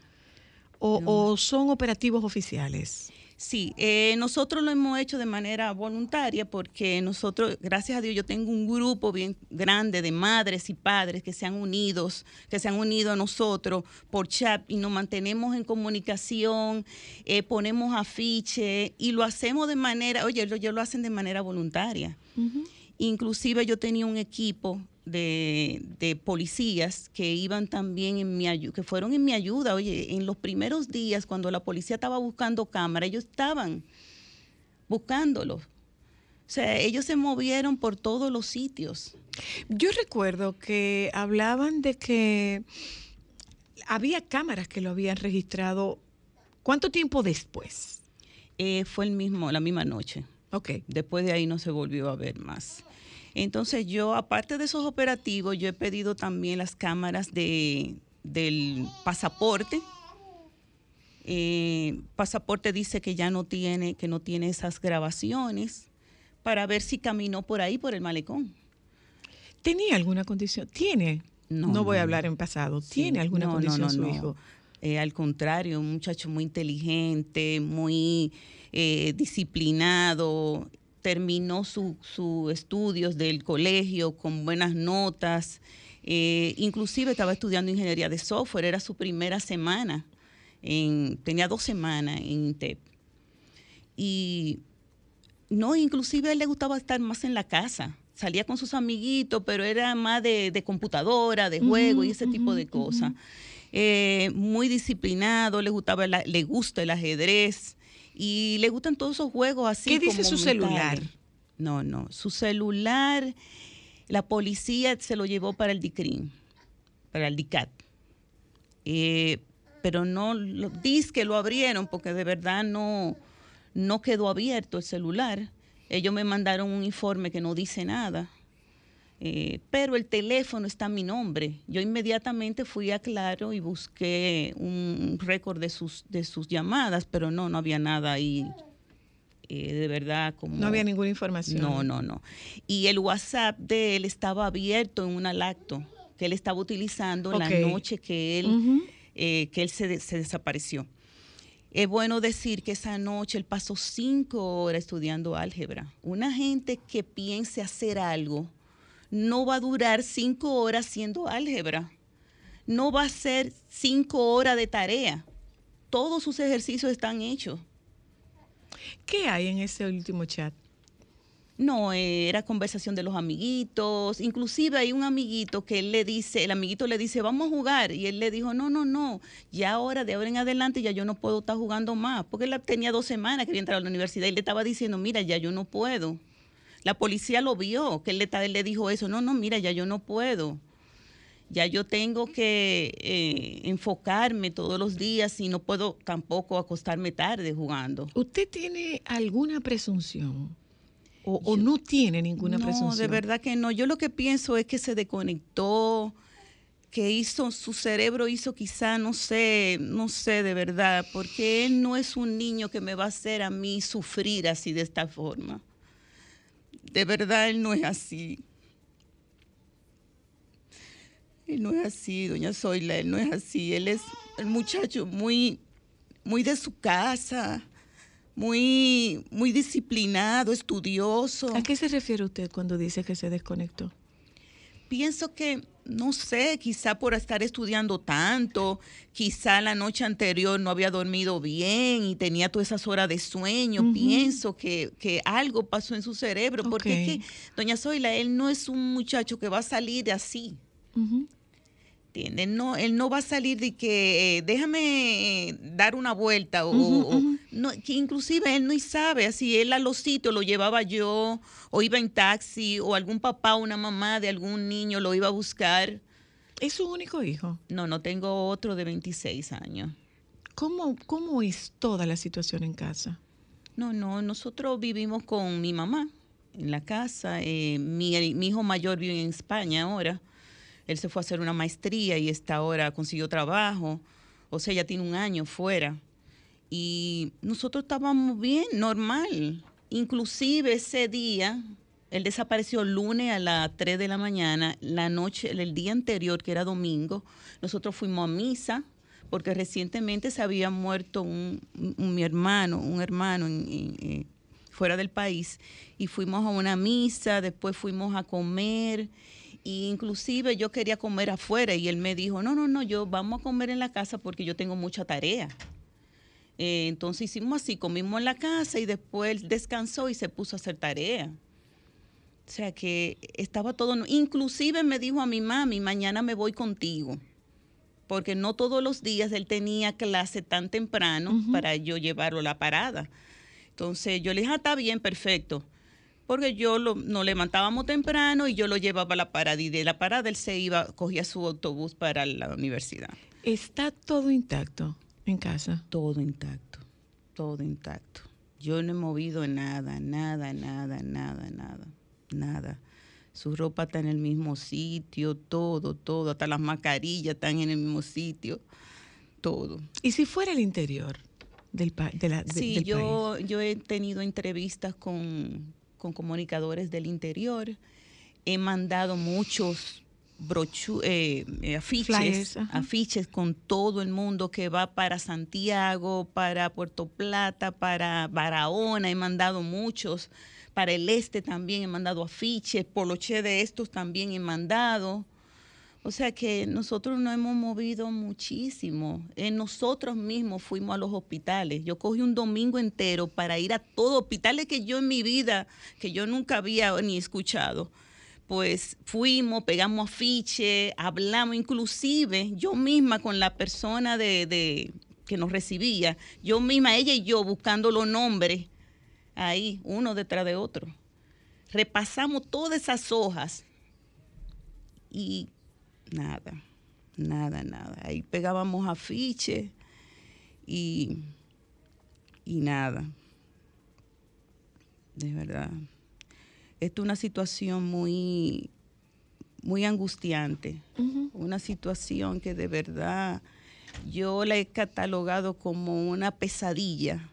o, o son operativos oficiales? Sí, eh, nosotros lo hemos hecho de manera voluntaria porque nosotros, gracias a Dios, yo tengo un grupo bien grande de madres y padres que se han unidos, que se han unido a nosotros por chat y nos mantenemos en comunicación, eh, ponemos afiche y lo hacemos de manera, oye, ellos lo hacen de manera voluntaria. Inclusive yo tenía un equipo de, de policías que iban también en mi ayuda, que fueron en mi ayuda. Oye, en los primeros días, cuando la policía estaba buscando cámara, ellos estaban buscándolos. O sea, ellos se movieron por todos los sitios. Yo recuerdo que hablaban de que había cámaras que lo habían registrado. ¿Cuánto tiempo después? Eh, fue el mismo, la misma noche. Ok. Después de ahí no se volvió a ver más. Entonces yo, aparte de esos operativos, yo he pedido también las cámaras de, del pasaporte. Eh, pasaporte dice que ya no tiene, que no tiene esas grabaciones para ver si caminó por ahí, por el malecón. ¿Tenía alguna condición? ¿Tiene? No, voy a hablar en pasado. Sí, ¿Tiene alguna no, no, condición no, su no. hijo? Eh, al contrario, un muchacho muy inteligente, muy eh, disciplinado, terminó sus su estudios del colegio con buenas notas, eh, inclusive estaba estudiando ingeniería de software, era su primera semana, en- tenía dos semanas en INTEP. Y no, inclusive a él le gustaba estar más en la casa. Salía con sus amiguitos, pero era más de, de computadora, de juego y ese tipo de cosas. Eh, muy disciplinado, le gustaba le gusta el ajedrez y le gustan todos esos juegos así. ¿Qué dice como su celular? No, no, su celular, la policía se lo llevó para el DICRIM, para el DICAT. Eh, pero no, lo, dice que lo abrieron porque de verdad no, no quedó abierto el celular. Ellos me mandaron un informe que no dice nada. Eh, pero el teléfono está a mi nombre. Yo inmediatamente fui a Claro y busqué un récord de sus, de sus llamadas, pero no, no había nada ahí. eh, de verdad, como. No había ninguna información. No, no, no. Y el WhatsApp de él estaba abierto en un lacto que él estaba utilizando Ok. la noche que él, eh, que él se, de- se desapareció. Es bueno decir que esa noche él pasó cinco horas estudiando álgebra. Una gente que piense hacer algo no va a durar cinco horas haciendo álgebra. No va a ser cinco horas de tarea. Todos sus ejercicios están hechos. ¿Qué hay en ese último chat? No, eh, era conversación de los amiguitos. Inclusive hay un amiguito que él le dice, el amiguito le dice, vamos a jugar. Y él le dijo, no, no, no, ya ahora, de ahora en adelante, ya yo no puedo estar jugando más. Porque él tenía dos semanas que había entrado a la universidad y le estaba diciendo, mira, ya yo no puedo. La policía lo vio, que él le, dijo eso, no, no, mira, ya yo no puedo. Ya yo tengo que eh, enfocarme todos los días y no puedo tampoco acostarme tarde jugando. ¿Usted tiene alguna presunción? ¿O, o no tiene ninguna no, presunción? de verdad que no. Yo lo que pienso es que se desconectó, que hizo, su cerebro hizo quizá, no sé, no sé de verdad, porque él no es un niño que me va a hacer a mí sufrir así de esta forma. De verdad, él no es así. Él no es así, doña Zoila, él no es así. Él es el muchacho muy, muy de su casa, muy, muy disciplinado, estudioso. ¿A qué se refiere usted cuando dice que se desconectó? Pienso que, no sé, quizá por estar estudiando tanto, quizá la noche anterior no había dormido bien y tenía todas esas horas de sueño. Pienso que, que algo pasó en su cerebro, porque es que, doña Zoila, él no es un muchacho que va a salir así. Él no, él no va a salir de que eh, déjame eh, dar una vuelta o, no, que inclusive él no sabe así él a los sitios lo llevaba yo o iba en taxi o algún papá o una mamá de algún niño lo iba a buscar. ¿Es su único hijo? No, no tengo otro de 26 años. ¿Cómo, ¿Cómo es toda la situación en casa? No, no, nosotros vivimos con mi mamá en la casa. eh, mi, mi hijo mayor vive en España ahora. Él se fue a hacer una maestría y está ahora consiguió trabajo. O sea, ya tiene un año fuera. Y nosotros estábamos bien, normal. Inclusive ese día, él desapareció lunes a las 3 de la mañana, la noche, el día anterior, que era domingo, nosotros fuimos a misa, porque recientemente se había muerto un, mi hermano, un hermano fuera del país, y fuimos a una misa, después fuimos a comer, y inclusive yo quería comer afuera, y él me dijo, no, no, no, yo vamos a comer en la casa porque yo tengo mucha tarea. Eh, entonces hicimos así, comimos en la casa y después descansó y se puso a hacer tarea. O sea que estaba todo, inclusive me dijo a mi mami, mañana me voy contigo, porque no todos los días él tenía clase tan temprano para yo llevarlo a la parada. Entonces yo le dije, ah, está bien, perfecto. Porque yo lo, nos levantábamos temprano y yo lo llevaba a la parada y de la parada él se iba, cogía su autobús para la universidad. ¿Está todo intacto en casa? Todo intacto, todo intacto. Yo no he movido nada, nada, nada, nada, nada, nada. Su ropa está en el mismo sitio, todo, todo, hasta las mascarillas están en el mismo sitio, todo. ¿Y si fuera el interior del, pa- de la, de- Sí, del yo, yo he tenido entrevistas con, con comunicadores del interior, he mandado muchos brochu eh, eh, afiches, Flyers, afiches con todo el mundo que va para Santiago, para Puerto Plata, para Barahona, he mandado muchos, para el este también he mandado afiches, Poloche de estos también he mandado. O sea que nosotros nos hemos movido muchísimo. Eh, nosotros mismos fuimos a los hospitales. Yo cogí un domingo entero para ir a todos hospitales que yo en mi vida, que yo nunca había ni escuchado. Pues fuimos, pegamos afiche, hablamos, inclusive yo misma con la persona de, de- que nos recibía, yo misma, ella y yo buscando los nombres ahí, uno detrás de otro. Repasamos todas esas hojas y nada, nada, nada. Ahí pegábamos afiches Y, y nada, de verdad. Esto es una situación muy, muy angustiante, una situación que de verdad yo la he catalogado como una pesadilla.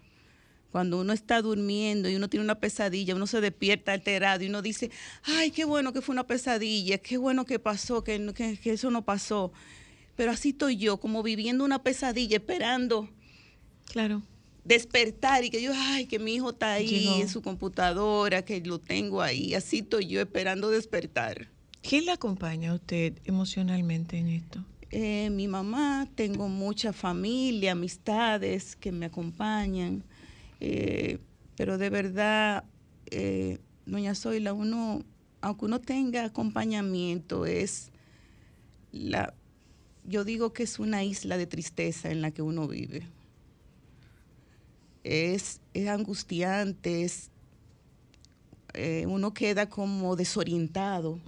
Cuando uno está durmiendo y uno tiene una pesadilla, uno se despierta alterado y uno dice, ay, qué bueno que fue una pesadilla, qué bueno que pasó, que, que eso no pasó. Pero así estoy yo, como viviendo una pesadilla, esperando. Claro despertar y que yo, ay, que mi hijo está ahí en su computadora, que lo tengo ahí, así estoy yo esperando despertar. ¿Quién le acompaña a usted emocionalmente en esto? Eh, mi mamá, tengo mucha familia, amistades que me acompañan, eh, pero de verdad, eh, doña Zoila, uno, aunque uno tenga acompañamiento, es la, yo digo que es una isla de tristeza en la que uno vive. Es, angustiante, es, eh, uno queda como desorientado,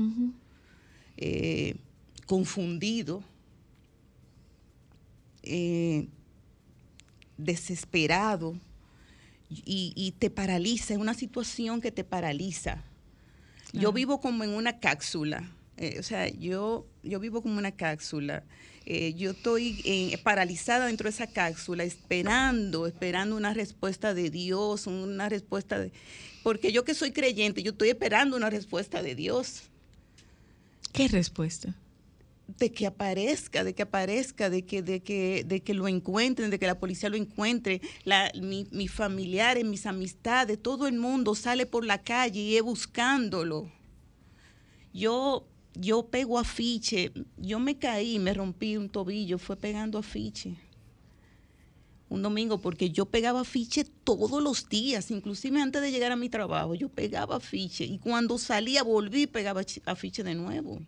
eh, confundido, eh, desesperado y, te paraliza, es una situación que te paraliza. Yo vivo como en una cápsula, o sea, yo, yo vivo como una cápsula. Eh, yo estoy eh, paralizada dentro de esa cápsula, esperando, esperando una respuesta de Dios, una respuesta de... Porque yo que soy creyente, yo estoy esperando una respuesta de Dios. ¿Qué respuesta? De que aparezca, de que aparezca, de que, de que, de que lo encuentren, de que la policía lo encuentre, la, mi, mis familiares, mis amistades, todo el mundo sale por la calle y es buscándolo. Yo yo pego afiche, yo me caí, me rompí un tobillo, fue pegando afiche. Un domingo, porque yo pegaba afiche todos los días, inclusive antes de llegar a mi trabajo, yo pegaba afiche. Y cuando salía, volví y pegaba afiche de nuevo.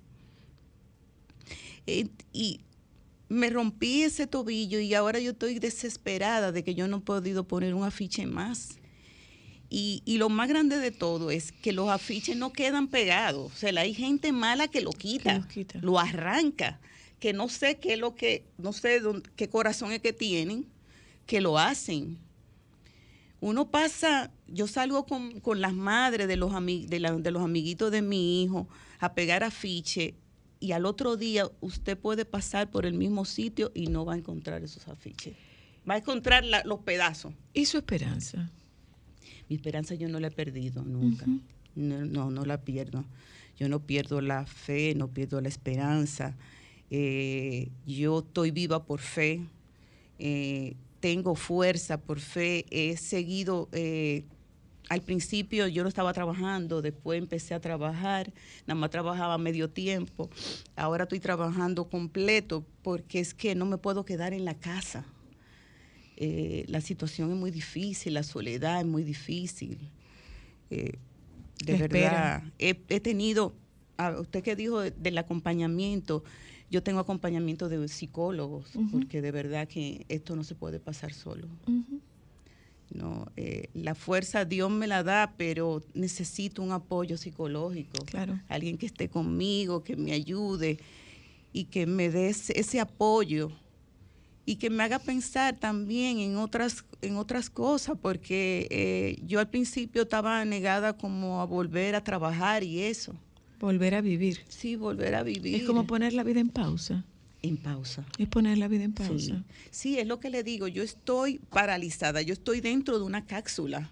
Eh, y me rompí ese tobillo y ahora yo estoy desesperada de que yo no he podido poner un afiche más. Y, lo más grande de todo es que los afiches no quedan pegados. O sea, hay gente mala que lo quita, lo arranca, que no sé qué es lo que, no sé qué corazón es que tienen, que lo hacen. Uno pasa, yo salgo con, las madres de los, de, de los amiguitos de mi hijo a pegar afiches y al otro día usted puede pasar por el mismo sitio y no va a encontrar esos afiches. Va a encontrar los pedazos. ¿Y su esperanza? Mi esperanza yo no la he perdido nunca. no, no, la pierdo. Yo no pierdo la fe, no pierdo la esperanza. Eh, yo estoy viva por fe. Eh, tengo fuerza por fe. He seguido. Eh, al principio yo no estaba trabajando, después empecé a trabajar, nada más trabajaba medio tiempo, ahora estoy trabajando completo porque es que no me puedo quedar en la casa. Eh, la situación es muy difícil, la soledad es muy difícil. Eh, de verdad, he, tenido, a usted que dijo del acompañamiento, yo tengo acompañamiento de psicólogos, porque de verdad que esto no se puede pasar solo. No, eh, la fuerza Dios me la da, pero necesito un apoyo psicológico. Claro. Alguien que esté conmigo, que me ayude y que me dé ese apoyo y que me haga pensar también en otras, en otras cosas, porque eh, yo al principio estaba negada como a volver a trabajar y eso. Volver a vivir. Sí, volver a vivir. Es como poner la vida en pausa. En pausa. Es poner la vida en pausa. Sí. es lo que le digo. Yo estoy paralizada, yo estoy dentro de una cápsula.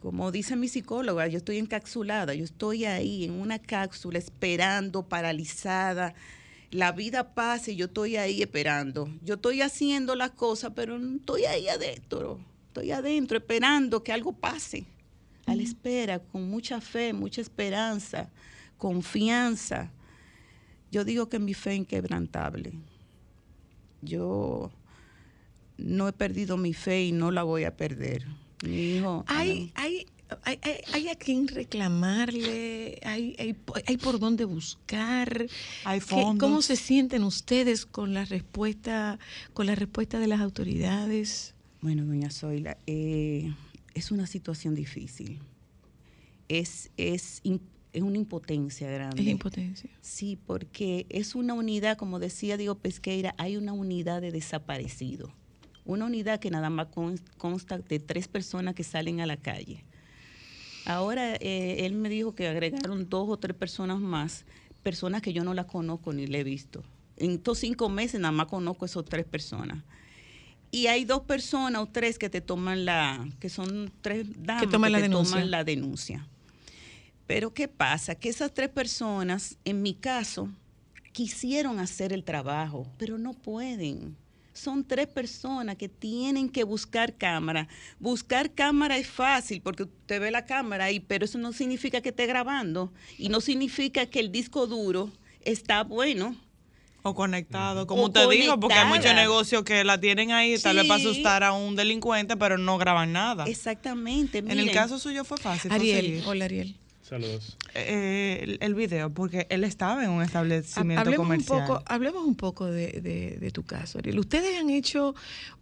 Como dice mi psicóloga, yo estoy encapsulada, yo estoy ahí en una cápsula esperando, paralizada la vida pasa y yo estoy ahí esperando. Yo estoy haciendo las cosas, pero no estoy ahí adentro. Estoy adentro esperando que algo pase. A la espera, con mucha fe, mucha esperanza, confianza. Yo digo que mi fe es inquebrantable. Yo no he perdido mi fe y no la voy a perder. Mi hijo. Hay, hay, hay, a quien reclamarle, hay, hay, por dónde buscar. Hay ¿Cómo se sienten ustedes con la respuesta, con la respuesta de las autoridades? Bueno, doña Zoila, eh, es una situación difícil. Es, es, es una impotencia grande. Es impotencia. Sí, porque es una unidad, como decía Diego Pesqueira, hay una unidad de desaparecidos Una unidad que nada más con- consta de tres personas que salen a la calle. Ahora eh, él me dijo que agregaron dos o tres personas más, personas que yo no las conozco ni le he visto. En estos cinco meses nada más conozco esas tres personas. Y hay dos personas o tres que te toman la, que son tres damas toman la te denuncia. toman la denuncia. Pero ¿qué pasa? Que esas tres personas, en mi caso, quisieron hacer el trabajo, pero no pueden. Son tres personas que tienen que buscar cámara. Buscar cámara es fácil porque usted ve la cámara ahí, pero eso no significa que esté grabando y no significa que el disco duro está bueno. O conectado, como O usted dijo, porque hay muchos negocios que la tienen ahí, tal vez para asustar a un delincuente, pero no graban nada. Exactamente. en el caso suyo fue fácil. Ariel, conseguir, hola Ariel. Saludos. eh, el, el video, porque él estaba en un establecimiento Hablemos un comercial. poco, hablemos un poco de, de- de tu caso, Ariel. Ustedes han hecho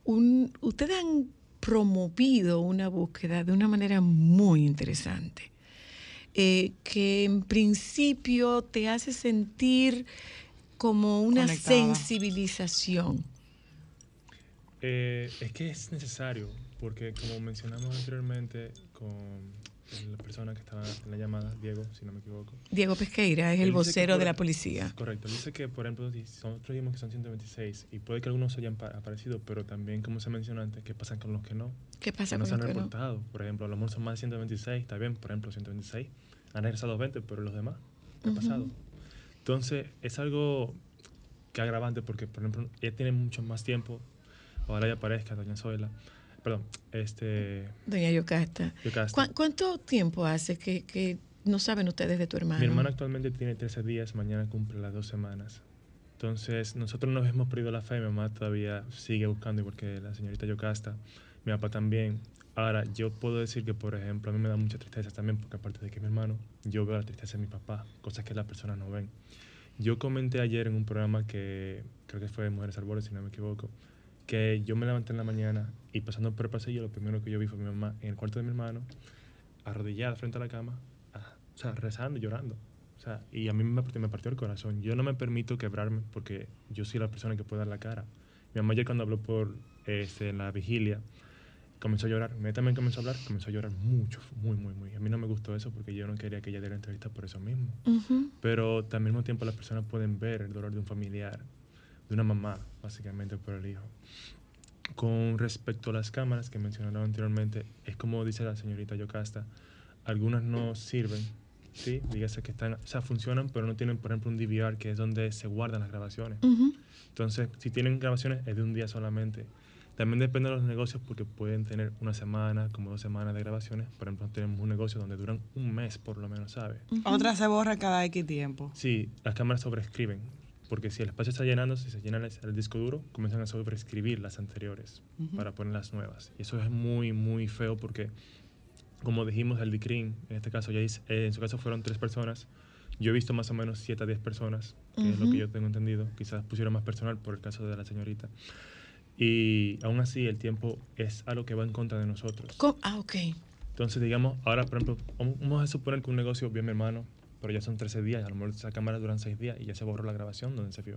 un, ustedes han promovido una búsqueda de una manera muy interesante, eh, que en principio te hace sentir como una Conectada. sensibilización. Eh, es que es necesario, porque como mencionamos anteriormente con la persona que estaba en la llamada, Diego, si no me equivoco. Diego Pesqueira es Él el vocero de por- la policía. Correcto. Él dice que, por ejemplo, nosotros dijimos que son 126 y puede que algunos hayan pa- aparecido, pero también, como se mencionó antes, ¿qué pasa con los que no? ¿Qué pasa que no con se han los que no? reportado. Por ejemplo, a lo mejor son más de 126, está bien, por ejemplo, 126. Han regresado 20, pero los demás, ¿qué ha pasado? Entonces, es algo que agravante porque, por ejemplo, ella tiene mucho más tiempo. Ojalá ya aparezca, doña Zoila. Perdón, este. Doña Yocasta. Yocasta. ¿Cuán- ¿Cuánto tiempo hace que, que no saben ustedes de tu hermano? Mi hermana actualmente tiene 13 días, mañana cumple las dos semanas. Entonces, nosotros no hemos perdido la fe, mi mamá todavía sigue buscando, igual que la señorita Yocasta, mi papá también. Ahora, yo puedo decir que, por ejemplo, a mí me da mucha tristeza también, porque aparte de que mi hermano, yo veo la tristeza de mi papá, cosas que las personas no ven. Yo comenté ayer en un programa que creo que fue Mujeres al Borde, si no me equivoco, que yo me levanté en la mañana y pasando por el pasillo, lo primero que yo vi fue mi mamá en el cuarto de mi hermano, arrodillada frente a la cama, ah, o sea, rezando, llorando. O sea, y a mí me partió, me partió el corazón. Yo no me permito quebrarme porque yo soy la persona que puede dar la cara. Mi mamá ayer cuando habló por este, la vigilia, comenzó a llorar. Inmediatamente comenzó a hablar, comenzó a llorar mucho, muy, muy, muy. A mí no me gustó eso porque yo no quería que ella diera entrevista por eso mismo. Ujú. Pero también al mismo tiempo las personas pueden ver el dolor de un familiar, de una mamá, básicamente por el hijo. Con respecto a las cámaras que mencionaron anteriormente, es como dice la señorita Yocasta, algunas no sirven, ¿sí? Dígase que están, o sea, funcionan, pero no tienen, por ejemplo, un DVR, que es donde se guardan las grabaciones. Entonces, si tienen grabaciones, es de un día solamente. También depende de los negocios porque pueden tener una semana, como dos semanas de grabaciones. Por ejemplo, tenemos un negocio donde duran un mes por lo menos, ¿sabes? Otra se borra cada X tiempo. Sí, las cámaras sobreescriben, porque si el espacio está llenando, si se llena el, disco duro, comienzan a sobreescribir las anteriores para poner las nuevas. Y eso es muy, muy feo porque, como dijimos, el DICRIN, en este caso, ya dice- eh, en su caso fueron tres personas. Yo he visto más o menos 7 a 10 personas, que es lo que yo tengo entendido. Quizás pusieron más personal por el caso de la señorita. Y aún así, el tiempo es algo que va en contra de nosotros. Ah, ok. Entonces, digamos, ahora, por ejemplo, vamos- vamos a suponer que un negocio vio a mi hermano, pero ya son 13 días, a lo mejor esa cámara duran 6 días y ya se borró la grabación donde se vio.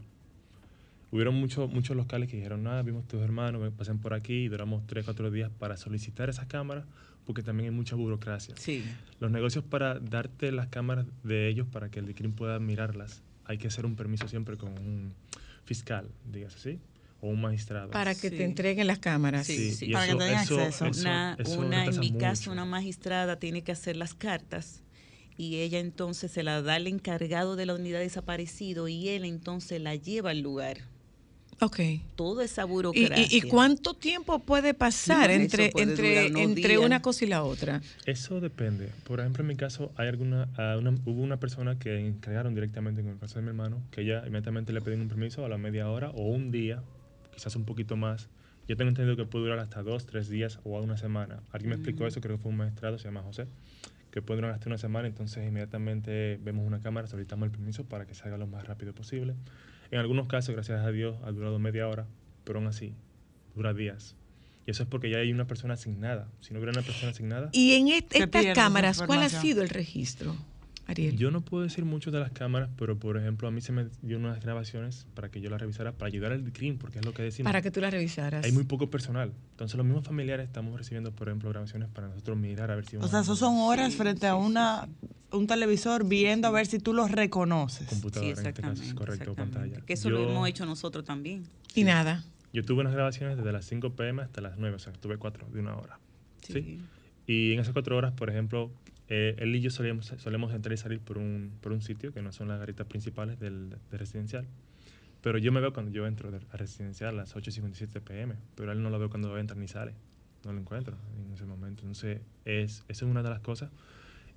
Hubieron muchos muchos locales que dijeron, nada, vimos tus hermanos, pasen por aquí y duramos 3, 4 días para solicitar esas cámaras porque también hay mucha burocracia. Sí. Los negocios para darte las cámaras de ellos para que el DICRIM pueda mirarlas, hay que hacer un permiso siempre con un fiscal, dígase así, o un magistrado. Para que Sí. te entreguen las cámaras. Sí, Sí, Para que eso- tengan eso- acceso. eso- una, eso una en mi caso, una magistrada tiene que hacer las cartas y ella entonces se la da al encargado de la unidad desaparecido y él entonces la lleva al lugar. Ok. Toda esa ¿Y, burocracia. y, y cuánto tiempo puede pasar No, entre, puede entre, entre días. una cosa y la otra? Eso depende. Por ejemplo, en mi caso, hay alguna, a una- hubo una persona que encargaron directamente con el caso de mi hermano, que ella inmediatamente le pedían un permiso a la media hora o un día, quizás un poquito más. Yo tengo entendido que puede durar hasta dos, tres días o una semana. Alguien me explicó eso, creo que fue un magistrado, se llama José, que puede durar hasta una semana, entonces inmediatamente vemos una cámara, solicitamos el permiso para que se haga lo más rápido posible. En algunos casos, gracias a Dios, ha durado media hora, pero aún así, dura días. Y eso es porque ya hay una persona asignada. Si no hubiera una persona asignada, Y en estas cámaras, ¿cuál ha sido el registro? Ariel. Yo no puedo decir mucho de las cámaras, pero por ejemplo, a mí se me dio unas grabaciones para que yo las revisara, para ayudar al crimen, porque es lo que decimos. Para que tú la revisaras. Hay muy poco personal. Entonces, los mismos familiares estamos recibiendo, por ejemplo, grabaciones para nosotros mirar a ver si. O sea, eso son horas frente a una un televisor viendo a ver si tú los reconoces. Computadora, Sí, en este caso, es exactamente, correcto, o exactamente. pantalla. Que eso Yo- lo hemos hecho nosotros también. Y nada. Yo tuve unas grabaciones desde las 5 pm hasta las 9, o sea, tuve cuatro de una hora. ¿sí? Y en esas cuatro horas, por ejemplo, eh, él y yo solíamos, solemos entrar y salir por un, por un sitio que no son las garitas principales del, del residencial. Pero yo me veo cuando yo entro al residencial a las 8.57 pm, pero él no lo veo cuando entra ni sale. No lo encuentro en ese momento. Entonces, es, esa es una de las cosas.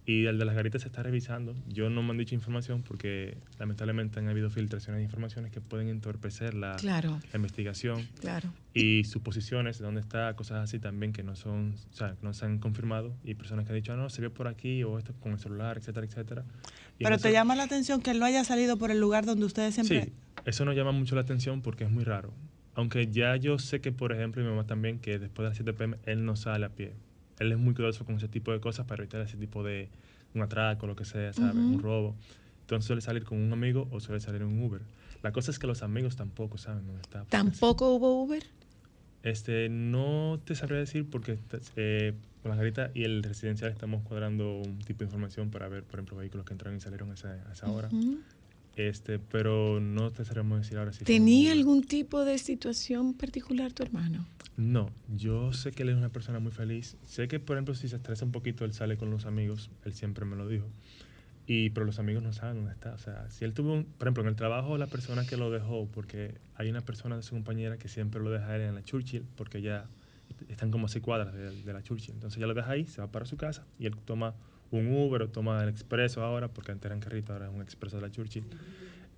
Y el de las garitas se está revisando. Yo no me han dicho información porque lamentablemente han habido filtraciones de informaciones que pueden entorpecer la, Claro, la investigación claro. y suposiciones de dónde está, cosas así también que no son, o sea, no se han confirmado y personas que han dicho, "Ah, no, se vio por aquí o esto con el celular, etcétera, etcétera. Y Pero te eso- llama la atención que él no haya salido por el lugar donde ustedes siempre... Sí, eso nos llama mucho la atención porque es muy raro. Aunque ya yo sé que, por ejemplo, mi mamá también, que después de las 7 pm, él no sale a pie. Él es muy cuidadoso con ese tipo de cosas para evitar ese tipo de un atraco, lo que sea, ¿sabes? Un robo. Entonces suele salir con un amigo o suele salir en un Uber. La cosa es que los amigos tampoco saben dónde está. porque ¿Tampoco hubo Uber? Este, no te sabría decir porque eh, garitas y el residencial estamos cuadrando un tipo de información para ver, por ejemplo, vehículos que entraron y salieron a esa, a esa hora. Este, pero no te sabríamos decir ahora si ¿Tenía algún tipo de situación particular tu hermano? No, yo sé que él es una persona muy feliz. Sé que, por ejemplo, si se estresa un poquito, él sale con los amigos. Él siempre me lo dijo. Y, pero los amigos no saben dónde está. O sea, si él tuvo, un, por ejemplo, en el trabajo, la persona que lo dejó, porque hay una persona de su compañera que siempre lo deja a él en la Churchill, porque ya están como a seis cuadras de, de la Churchill. Entonces ya lo deja ahí, se va para su casa y él toma un Uber o toma el expreso ahora, porque antes era en carrito, ahora es un expreso de la Churchill.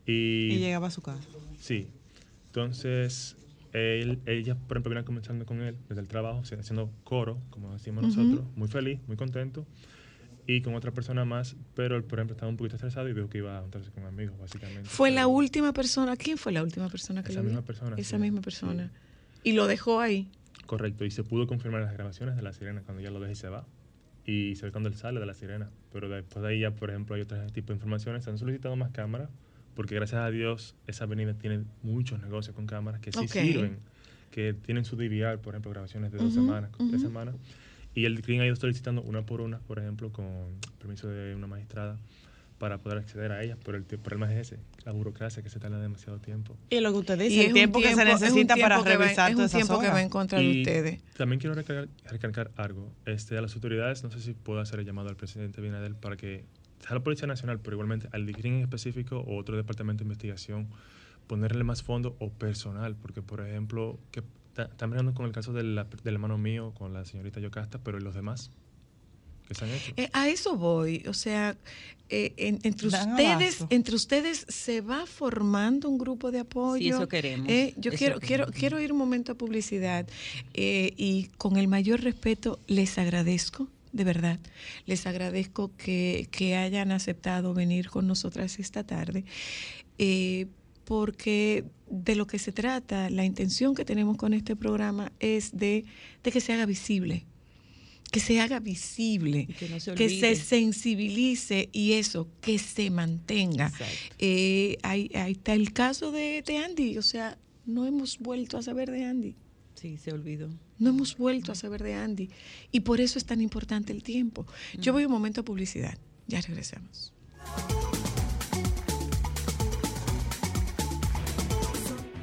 Y llegaba a su casa. Sí. Entonces, él, ella, por ejemplo, viene comenzando con él desde el trabajo, haciendo coro, como decimos Ujú. nosotros, muy feliz, muy contento. Y con otra persona más, pero él, por ejemplo, estaba un poquito estresado y dijo que iba a juntarse con amigos, básicamente. ¿Fue la última persona? ¿Quién fue la última persona que Esa lo vio? misma persona. Esa sí, misma sí, persona. Y lo dejó ahí. correcto. Y se pudo confirmar en las grabaciones de la sirena cuando ya lo deja y se va. Y cuando él sale de la sirena. Pero después de ahí ya, por ejemplo, hay otro tipo de informaciones. Se han solicitado más cámaras porque gracias a Dios esa avenida tiene muchos negocios con cámaras que sí sirven, que tienen su DVR, por ejemplo, grabaciones de dos semanas, tres ujú. semanas. Y el CRIM ha ido solicitando una por una, por ejemplo, con permiso de una magistrada para poder acceder a ellas. Pero el problema es ese, la burocracia que se tarda demasiado tiempo. Y lo que usted Y dice, es el un tiempo, que se es un necesita para tiempo que va- revisar Es todas un esas tiempo que va en contra de Y ustedes. También quiero recalcar, recalcar algo. Este, a las autoridades, no sé si puedo hacer el llamado al presidente Binader para que, a la Policía Nacional, pero igualmente al DICRIN en específico o otro departamento de investigación, ponerle más fondo o personal, porque, por ejemplo, que están mirando con el caso del hermano mío, con la señorita Yocasta, pero ¿y los demás? ¿Qué se han hecho? Eh, a eso voy, o sea, eh, en- entre Dan ustedes, abasto. entre ustedes se va formando un grupo de apoyo. Sí, eso queremos. Eh, yo Eso quiero, queremos. quiero, quiero ir un momento a publicidad eh, y con el mayor respeto les agradezco, de verdad, les agradezco que, que hayan aceptado venir con nosotras esta tarde, eh, porque de lo que se trata, la intención que tenemos con este programa es de, de que se haga visible, que se haga visible que no se que se sensibilice y eso, que se mantenga. Exacto. Eh, ahí, ahí está el caso de, de Andy, o sea, no hemos vuelto a saber de Andy. Sí, se olvidó. No hemos vuelto a saber de Andy. Y por eso es tan importante el tiempo. Yo voy un momento a publicidad. Ya regresamos.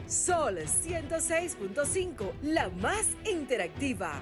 Sol 106.5, la más interactiva.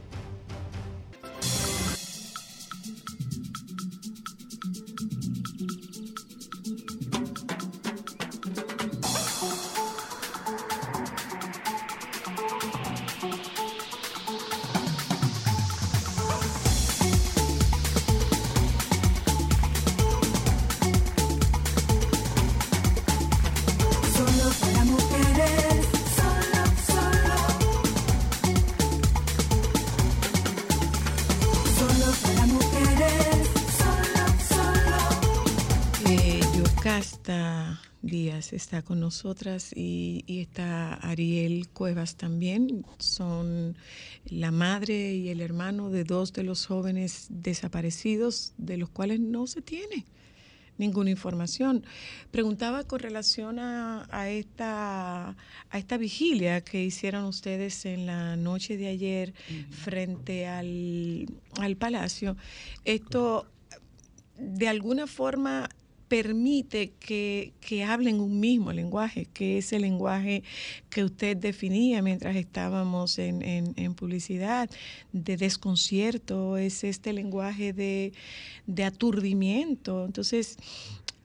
Está con nosotras y, y, está Ariel Cuevas también. Son la madre y el hermano de dos de los jóvenes desaparecidos de los cuales no se tiene ninguna información. Preguntaba con relación a, a, esta, a esta vigilia que hicieron ustedes en la noche de ayer frente al, al palacio. Esto de alguna forma permite que, que, hablen un mismo lenguaje, que es el lenguaje que usted definía mientras estábamos en, en, publicidad, de desconcierto, es este lenguaje de, de aturdimiento. Entonces,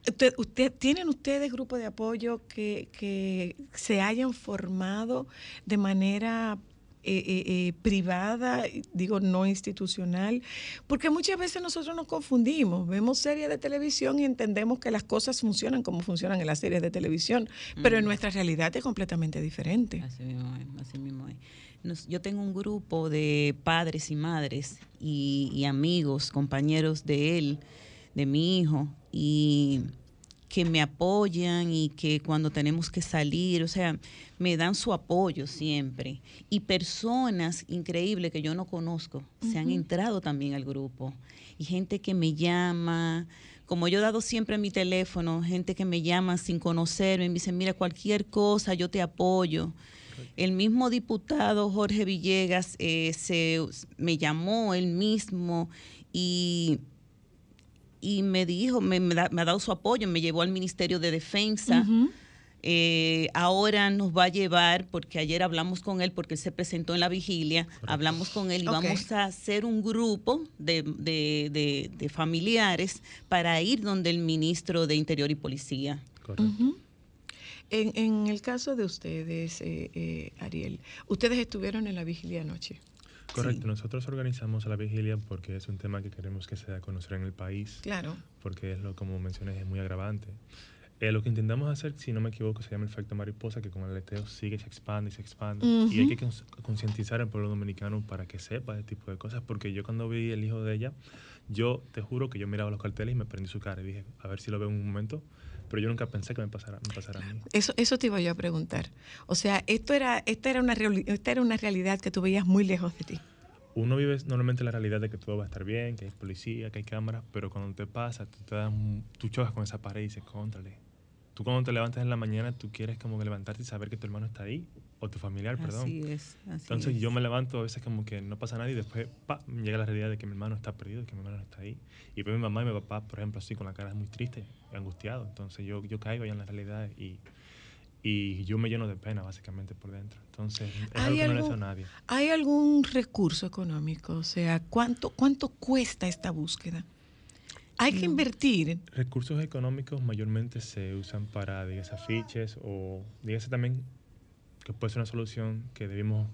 Usted, usted, ¿Tienen ustedes grupo de apoyo que, que se hayan formado de manera eh, eh, eh, privada, digo no institucional, porque muchas veces nosotros nos confundimos, vemos series de televisión y entendemos que las cosas funcionan como funcionan en las series de televisión, pero en nuestra realidad es completamente diferente. Así mismo es, así mismo es. Nos, yo tengo un grupo de padres y madres y, y amigos, compañeros de él, de mi hijo, y que me apoyan y que cuando tenemos que salir, o sea, me dan su apoyo siempre. Y personas increíbles que yo no conozco uh -huh. se han entrado también al grupo. Y gente que me llama, como yo he dado siempre mi teléfono, gente que me llama sin conocerme, me dice, mira, cualquier cosa, yo te apoyo. El mismo diputado Jorge Villegas eh, se, me llamó él mismo y y me dijo, me, me, da, me, ha dado su apoyo, me llevó al Ministerio de Defensa. Uh -huh. eh, ahora nos va a llevar, porque ayer hablamos con él, porque él se presentó en la vigilia, Correcto. hablamos con él y okay. vamos a hacer un grupo de, de, de, de, familiares para ir donde el ministro de Interior y Policía. Uh -huh. en, en, el caso de ustedes, eh, eh, Ariel, ustedes estuvieron en la vigilia anoche. Correcto, sí. nosotros organizamos la vigilia porque es un tema que queremos que se dé a conocer en el país. Claro. Porque es lo, como mencioné, es muy agravante. Eh, lo que intentamos hacer, si no me equivoco, se llama el efecto mariposa, que con el aleteo sigue, se expande y se expande. Uh -huh. Y hay que concientizar al pueblo dominicano para que sepa este tipo de cosas, porque yo cuando vi el hijo de ella, yo te juro que yo miraba los carteles y me prendí su cara y dije, a ver si lo veo en un momento, pero yo nunca pensé que me pasara, me pasara a mí. Eso, eso te iba yo a preguntar. O sea, esto era, esta, era una, esta era una realidad que tú veías muy lejos de ti uno vive normalmente la realidad de que todo va a estar bien, que hay policía, que hay cámaras, pero cuando te pasa, tú, te das, tú chocas con esa pared y dices, contrale. Tú cuando te levantas en la mañana, tú quieres como que levantarte y saber que tu hermano está ahí, o tu familiar, perdón. Así es. Así Entonces es. yo me levanto a veces como que no pasa nada y después pa, llega la realidad de que mi hermano está perdido, que mi hermano no está ahí. Y pues mi mamá y mi papá, por ejemplo, así con la cara muy triste, angustiado. Entonces yo, yo caigo ahí en la realidad y y yo me lleno de pena básicamente por dentro. Entonces, es algo que no le a nadie. ¿Hay algún recurso económico? O sea, ¿cuánto, cuánto cuesta esta búsqueda? Hay que invertir. Recursos económicos mayormente se usan para, dígase, afiches o, dígase también que puede ser una solución que debimos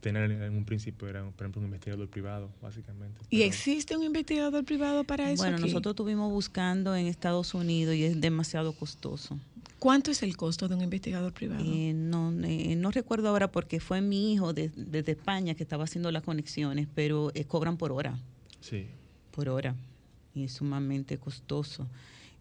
tener en un principio era, por ejemplo, un investigador privado, básicamente. ¿Y existe un investigador privado para eso? Bueno, aquí? nosotros estuvimos buscando en Estados Unidos y es demasiado costoso. ¿Cuánto es el costo de un investigador privado? Eh, no, eh, no recuerdo ahora porque fue mi hijo desde de, de España que estaba haciendo las conexiones, pero eh, cobran por hora. Sí. Por hora. Y es sumamente costoso.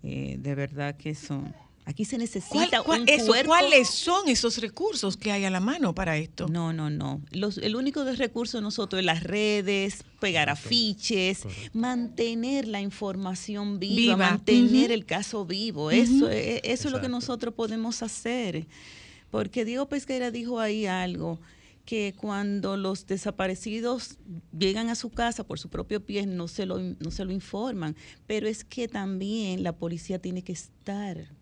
Eh, de verdad que son... Aquí se necesita ¿Cuál, cuál, un eso, cuerpo. ¿Cuáles son esos recursos que hay a la mano para esto? No, no, no. Los, el único de recurso de nosotros es las redes, pegar Correcto. afiches, Correcto. mantener la información viva, viva. mantener uh -huh. el caso vivo. Uh -huh. Eso, eso es lo que nosotros podemos hacer. Porque Diego Pesquera dijo ahí algo que cuando los desaparecidos llegan a su casa por su propio pie no se lo, no se lo informan, pero es que también la policía tiene que estar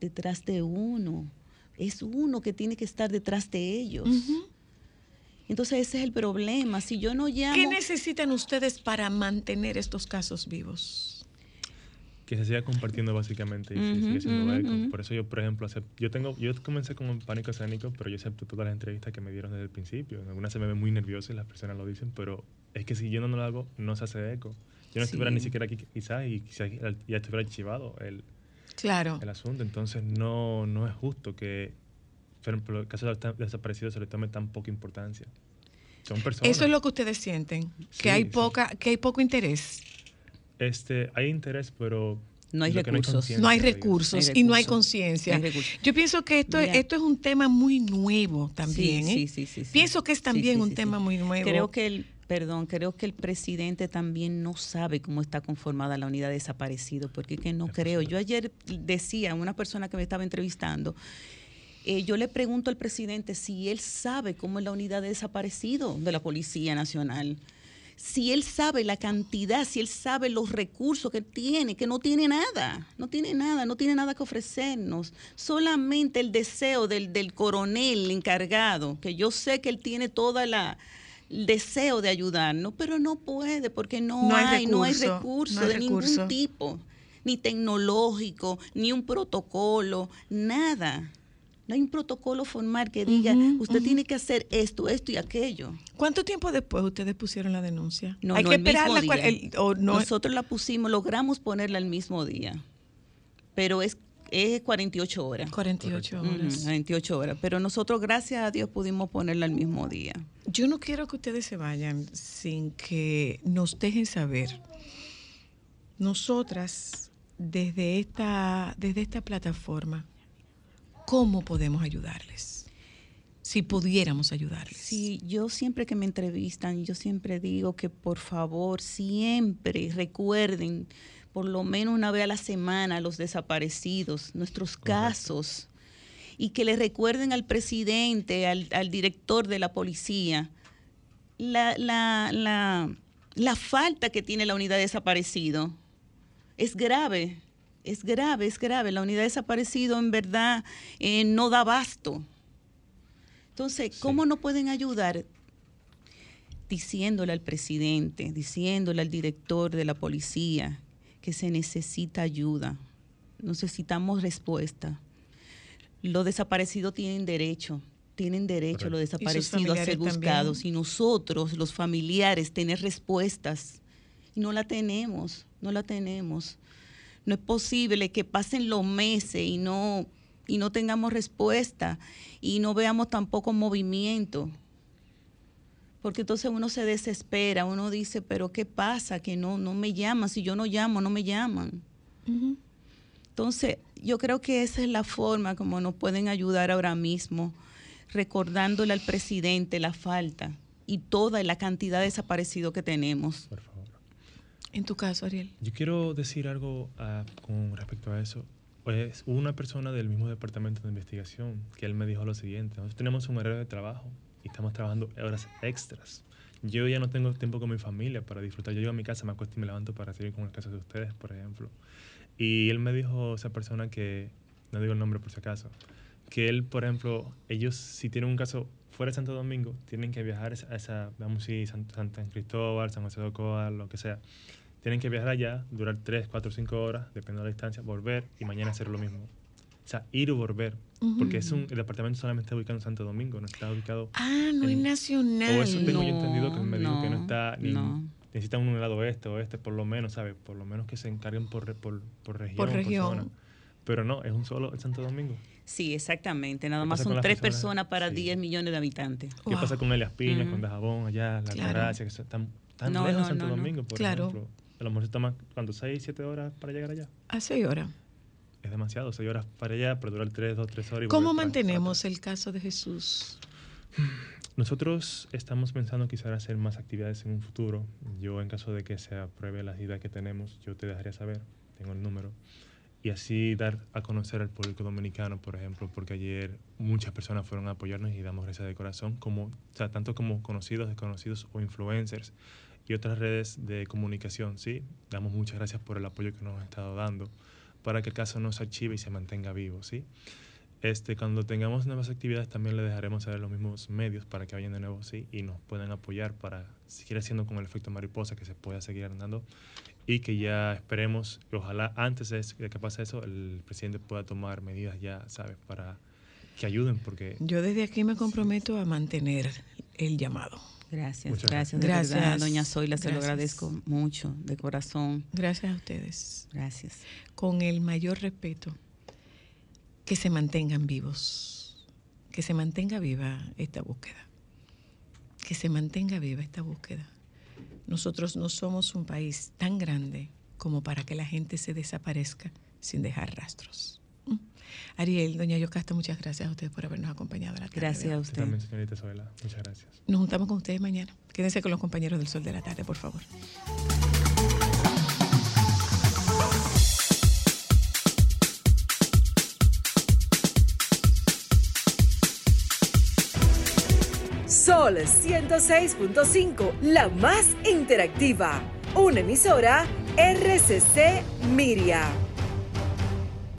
detrás de uno. Es uno que tiene que estar detrás de ellos. Uh -huh. Entonces ese es el problema. Si yo no llamo... ¿Qué necesitan ustedes para mantener estos casos vivos? Que se siga compartiendo básicamente y uh -huh, sigue siendo uh -huh. eco. Por eso yo, por ejemplo, yo tengo, yo comencé con un pánico escénico, pero yo acepto todas las entrevistas que me dieron desde el principio. En algunas se me ve muy nervioso y las personas lo dicen, pero es que si yo no lo hago, no se hace eco. Yo no sí. estuviera ni siquiera aquí quizás y quizás ya estuviera archivado el, claro. el asunto. Entonces no, no es justo que por ejemplo, el caso de desaparecidos se le tome tan poca importancia. Son personas. Eso es lo que ustedes sienten, que sí, hay poca, que hay poco interés. Este, hay interés, pero No hay no recursos. No hay recursos y no hay conciencia. No. Yo pienso que esto, es- Mira. esto es un tema muy nuevo también. Sí, ¿eh? sí, sí, sí, sí. Pienso que es Sí, también sí, un sí, tema sí. muy nuevo. Creo que el, perdón, creo que el presidente también no sabe cómo está conformada la unidad de desaparecido, porque que no creo. Yo ayer decía a una persona que me estaba entrevistando, eh, yo le pregunto al presidente si él sabe cómo es la unidad de desaparecido de la Policía Nacional. Si él sabe la cantidad, si él sabe los recursos que tiene, que no tiene nada, no tiene nada, no tiene nada que ofrecernos. Solamente el deseo del, del coronel encargado, que yo sé que él tiene toda la deseo de ayudarnos, pero no puede porque no, No hay hay, no hay recurso, recurso no hay de recurso. ningún tipo, ni tecnológico, ni un protocolo, nada. No hay un protocolo formal que diga, usted tiene que hacer esto, esto y aquello. ¿Cuánto tiempo después ustedes pusieron la denuncia? No, Hay no, que el esperar mismo la cual- día. el- o no, Nosotros la pusimos, logramos ponerla el mismo día, pero es, es 48 horas. 48 Ujú, horas. 48 horas, pero nosotros gracias a Dios pudimos ponerla el mismo día. Yo no quiero que ustedes se vayan sin que nos dejen saber. Nosotras, desde esta, desde esta plataforma, ¿cómo podemos ayudarles? Si pudiéramos ayudarles. Sí, yo siempre que me entrevistan, yo siempre digo que por favor siempre recuerden por lo menos una vez a la semana a los desaparecidos, nuestros casos, y que le recuerden al presidente, al, al director de la policía, la, la, la, la falta que tiene la unidad de desaparecido. Es grave, es grave, es grave. La unidad de desaparecido en verdad eh, no da abasto. Entonces, ¿cómo no pueden ayudar? Diciéndole al presidente, diciéndole al director de la policía que se necesita ayuda. Necesitamos respuesta. Los desaparecidos tienen derecho, tienen derecho los desaparecidos a ser buscados también. y nosotros, los familiares, tener respuestas. Y no la tenemos, no la tenemos. No es posible que pasen los meses y no, y no tengamos respuesta y no veamos tampoco movimiento. Porque entonces uno se desespera, uno dice, pero ¿qué pasa? Que no, no me llaman, si yo no llamo, no me llaman. Entonces, yo creo que esa es la forma como nos pueden ayudar ahora mismo, recordándole al presidente la falta y toda la cantidad de desaparecidos que tenemos. Por favor. En tu caso, Ariel. Yo quiero decir algo ah, con respecto a eso. Pues hubo una persona del mismo departamento de investigación que él me dijo lo siguiente. Nosotros tenemos un horario de trabajo y estamos trabajando horas extras. Yo ya no tengo tiempo con mi familia para disfrutar. Yo llego a mi casa, me acuesto y me levanto para seguir con el caso de ustedes, por ejemplo. Y él me dijo, esa persona que, no digo el nombre por si acaso, que él, por ejemplo, ellos si tienen un caso fuera de Santo Domingo, tienen que viajar a esa- a vamos si San, Santa Cristóbal, San José de Ocoa, lo que sea. Tienen que viajar allá, durar 3, 4, 5 horas, dependiendo de la distancia, volver y mañana hacer lo mismo. O sea, ir o volver. Porque es un, el departamento solamente está ubicado en Santo Domingo, no está ubicado... Ah, no es en- nacional. O eso tengo yo No, entendido que me dijo que no no, está ni... no. Necesitan un lado oeste o este, por lo menos, ¿sabes? Por lo menos que se encarguen por, por, por región. Por región. zona. Pero no, es un solo en Santo Domingo. Sí, exactamente. Nada ¿Qué más son tres personas? personas para Sí. 10 millones de habitantes. ¿Qué Wow. pasa con Elias Piña, Ujú. con Dajabón, allá, La Claro. Que están tan No, lejos no, de Santo no, no. Domingo, por Claro. ejemplo? A lo mejor se toma, ¿cuánto? ¿6, 7 horas para llegar allá? A seis horas. Es demasiado, 6 horas para allá, para durar 3, 2, 3 horas. y ¿Cómo mantenemos atrás. el caso de Jesús? Nosotros estamos pensando quizás hacer más actividades en un futuro. Yo, en caso de que se apruebe la idea que tenemos, yo te dejaría saber, tengo el número. Y así dar a conocer al público dominicano, por ejemplo, porque ayer muchas personas fueron a apoyarnos y damos gracias de corazón, como, o sea, tanto como conocidos, desconocidos o influencers y otras redes de comunicación, ¿sí? Damos muchas gracias por el apoyo que nos han estado dando para que el caso no se archive y se mantenga vivo, ¿sí? Este, cuando tengamos nuevas actividades también le dejaremos saber los mismos medios para que vayan de nuevo sí y nos puedan apoyar para seguir haciendo con el efecto mariposa que se pueda seguir andando y que ya esperemos ojalá antes de que pase eso el presidente pueda tomar medidas ya, ¿sabes? Para que ayuden porque Yo desde aquí me comprometo a mantener el llamado. Gracias, Muchas gracias. De gracias. verdad, doña Zoila, se lo agradezco mucho, de corazón. Gracias a ustedes. Gracias. Con el mayor respeto, que se mantengan vivos, que se mantenga viva esta búsqueda, que se mantenga viva esta búsqueda. Nosotros no somos un país tan grande como para que la gente se desaparezca sin dejar rastros. Ariel, doña Yocasta, muchas gracias a ustedes por habernos acompañado. La tarde Gracias a usted. También, señorita Zoila. Muchas gracias. Nos juntamos con ustedes mañana. Quédense con los compañeros del Sol de la Tarde, por favor. Sol 106.5, la más interactiva. Una emisora RCC Miria.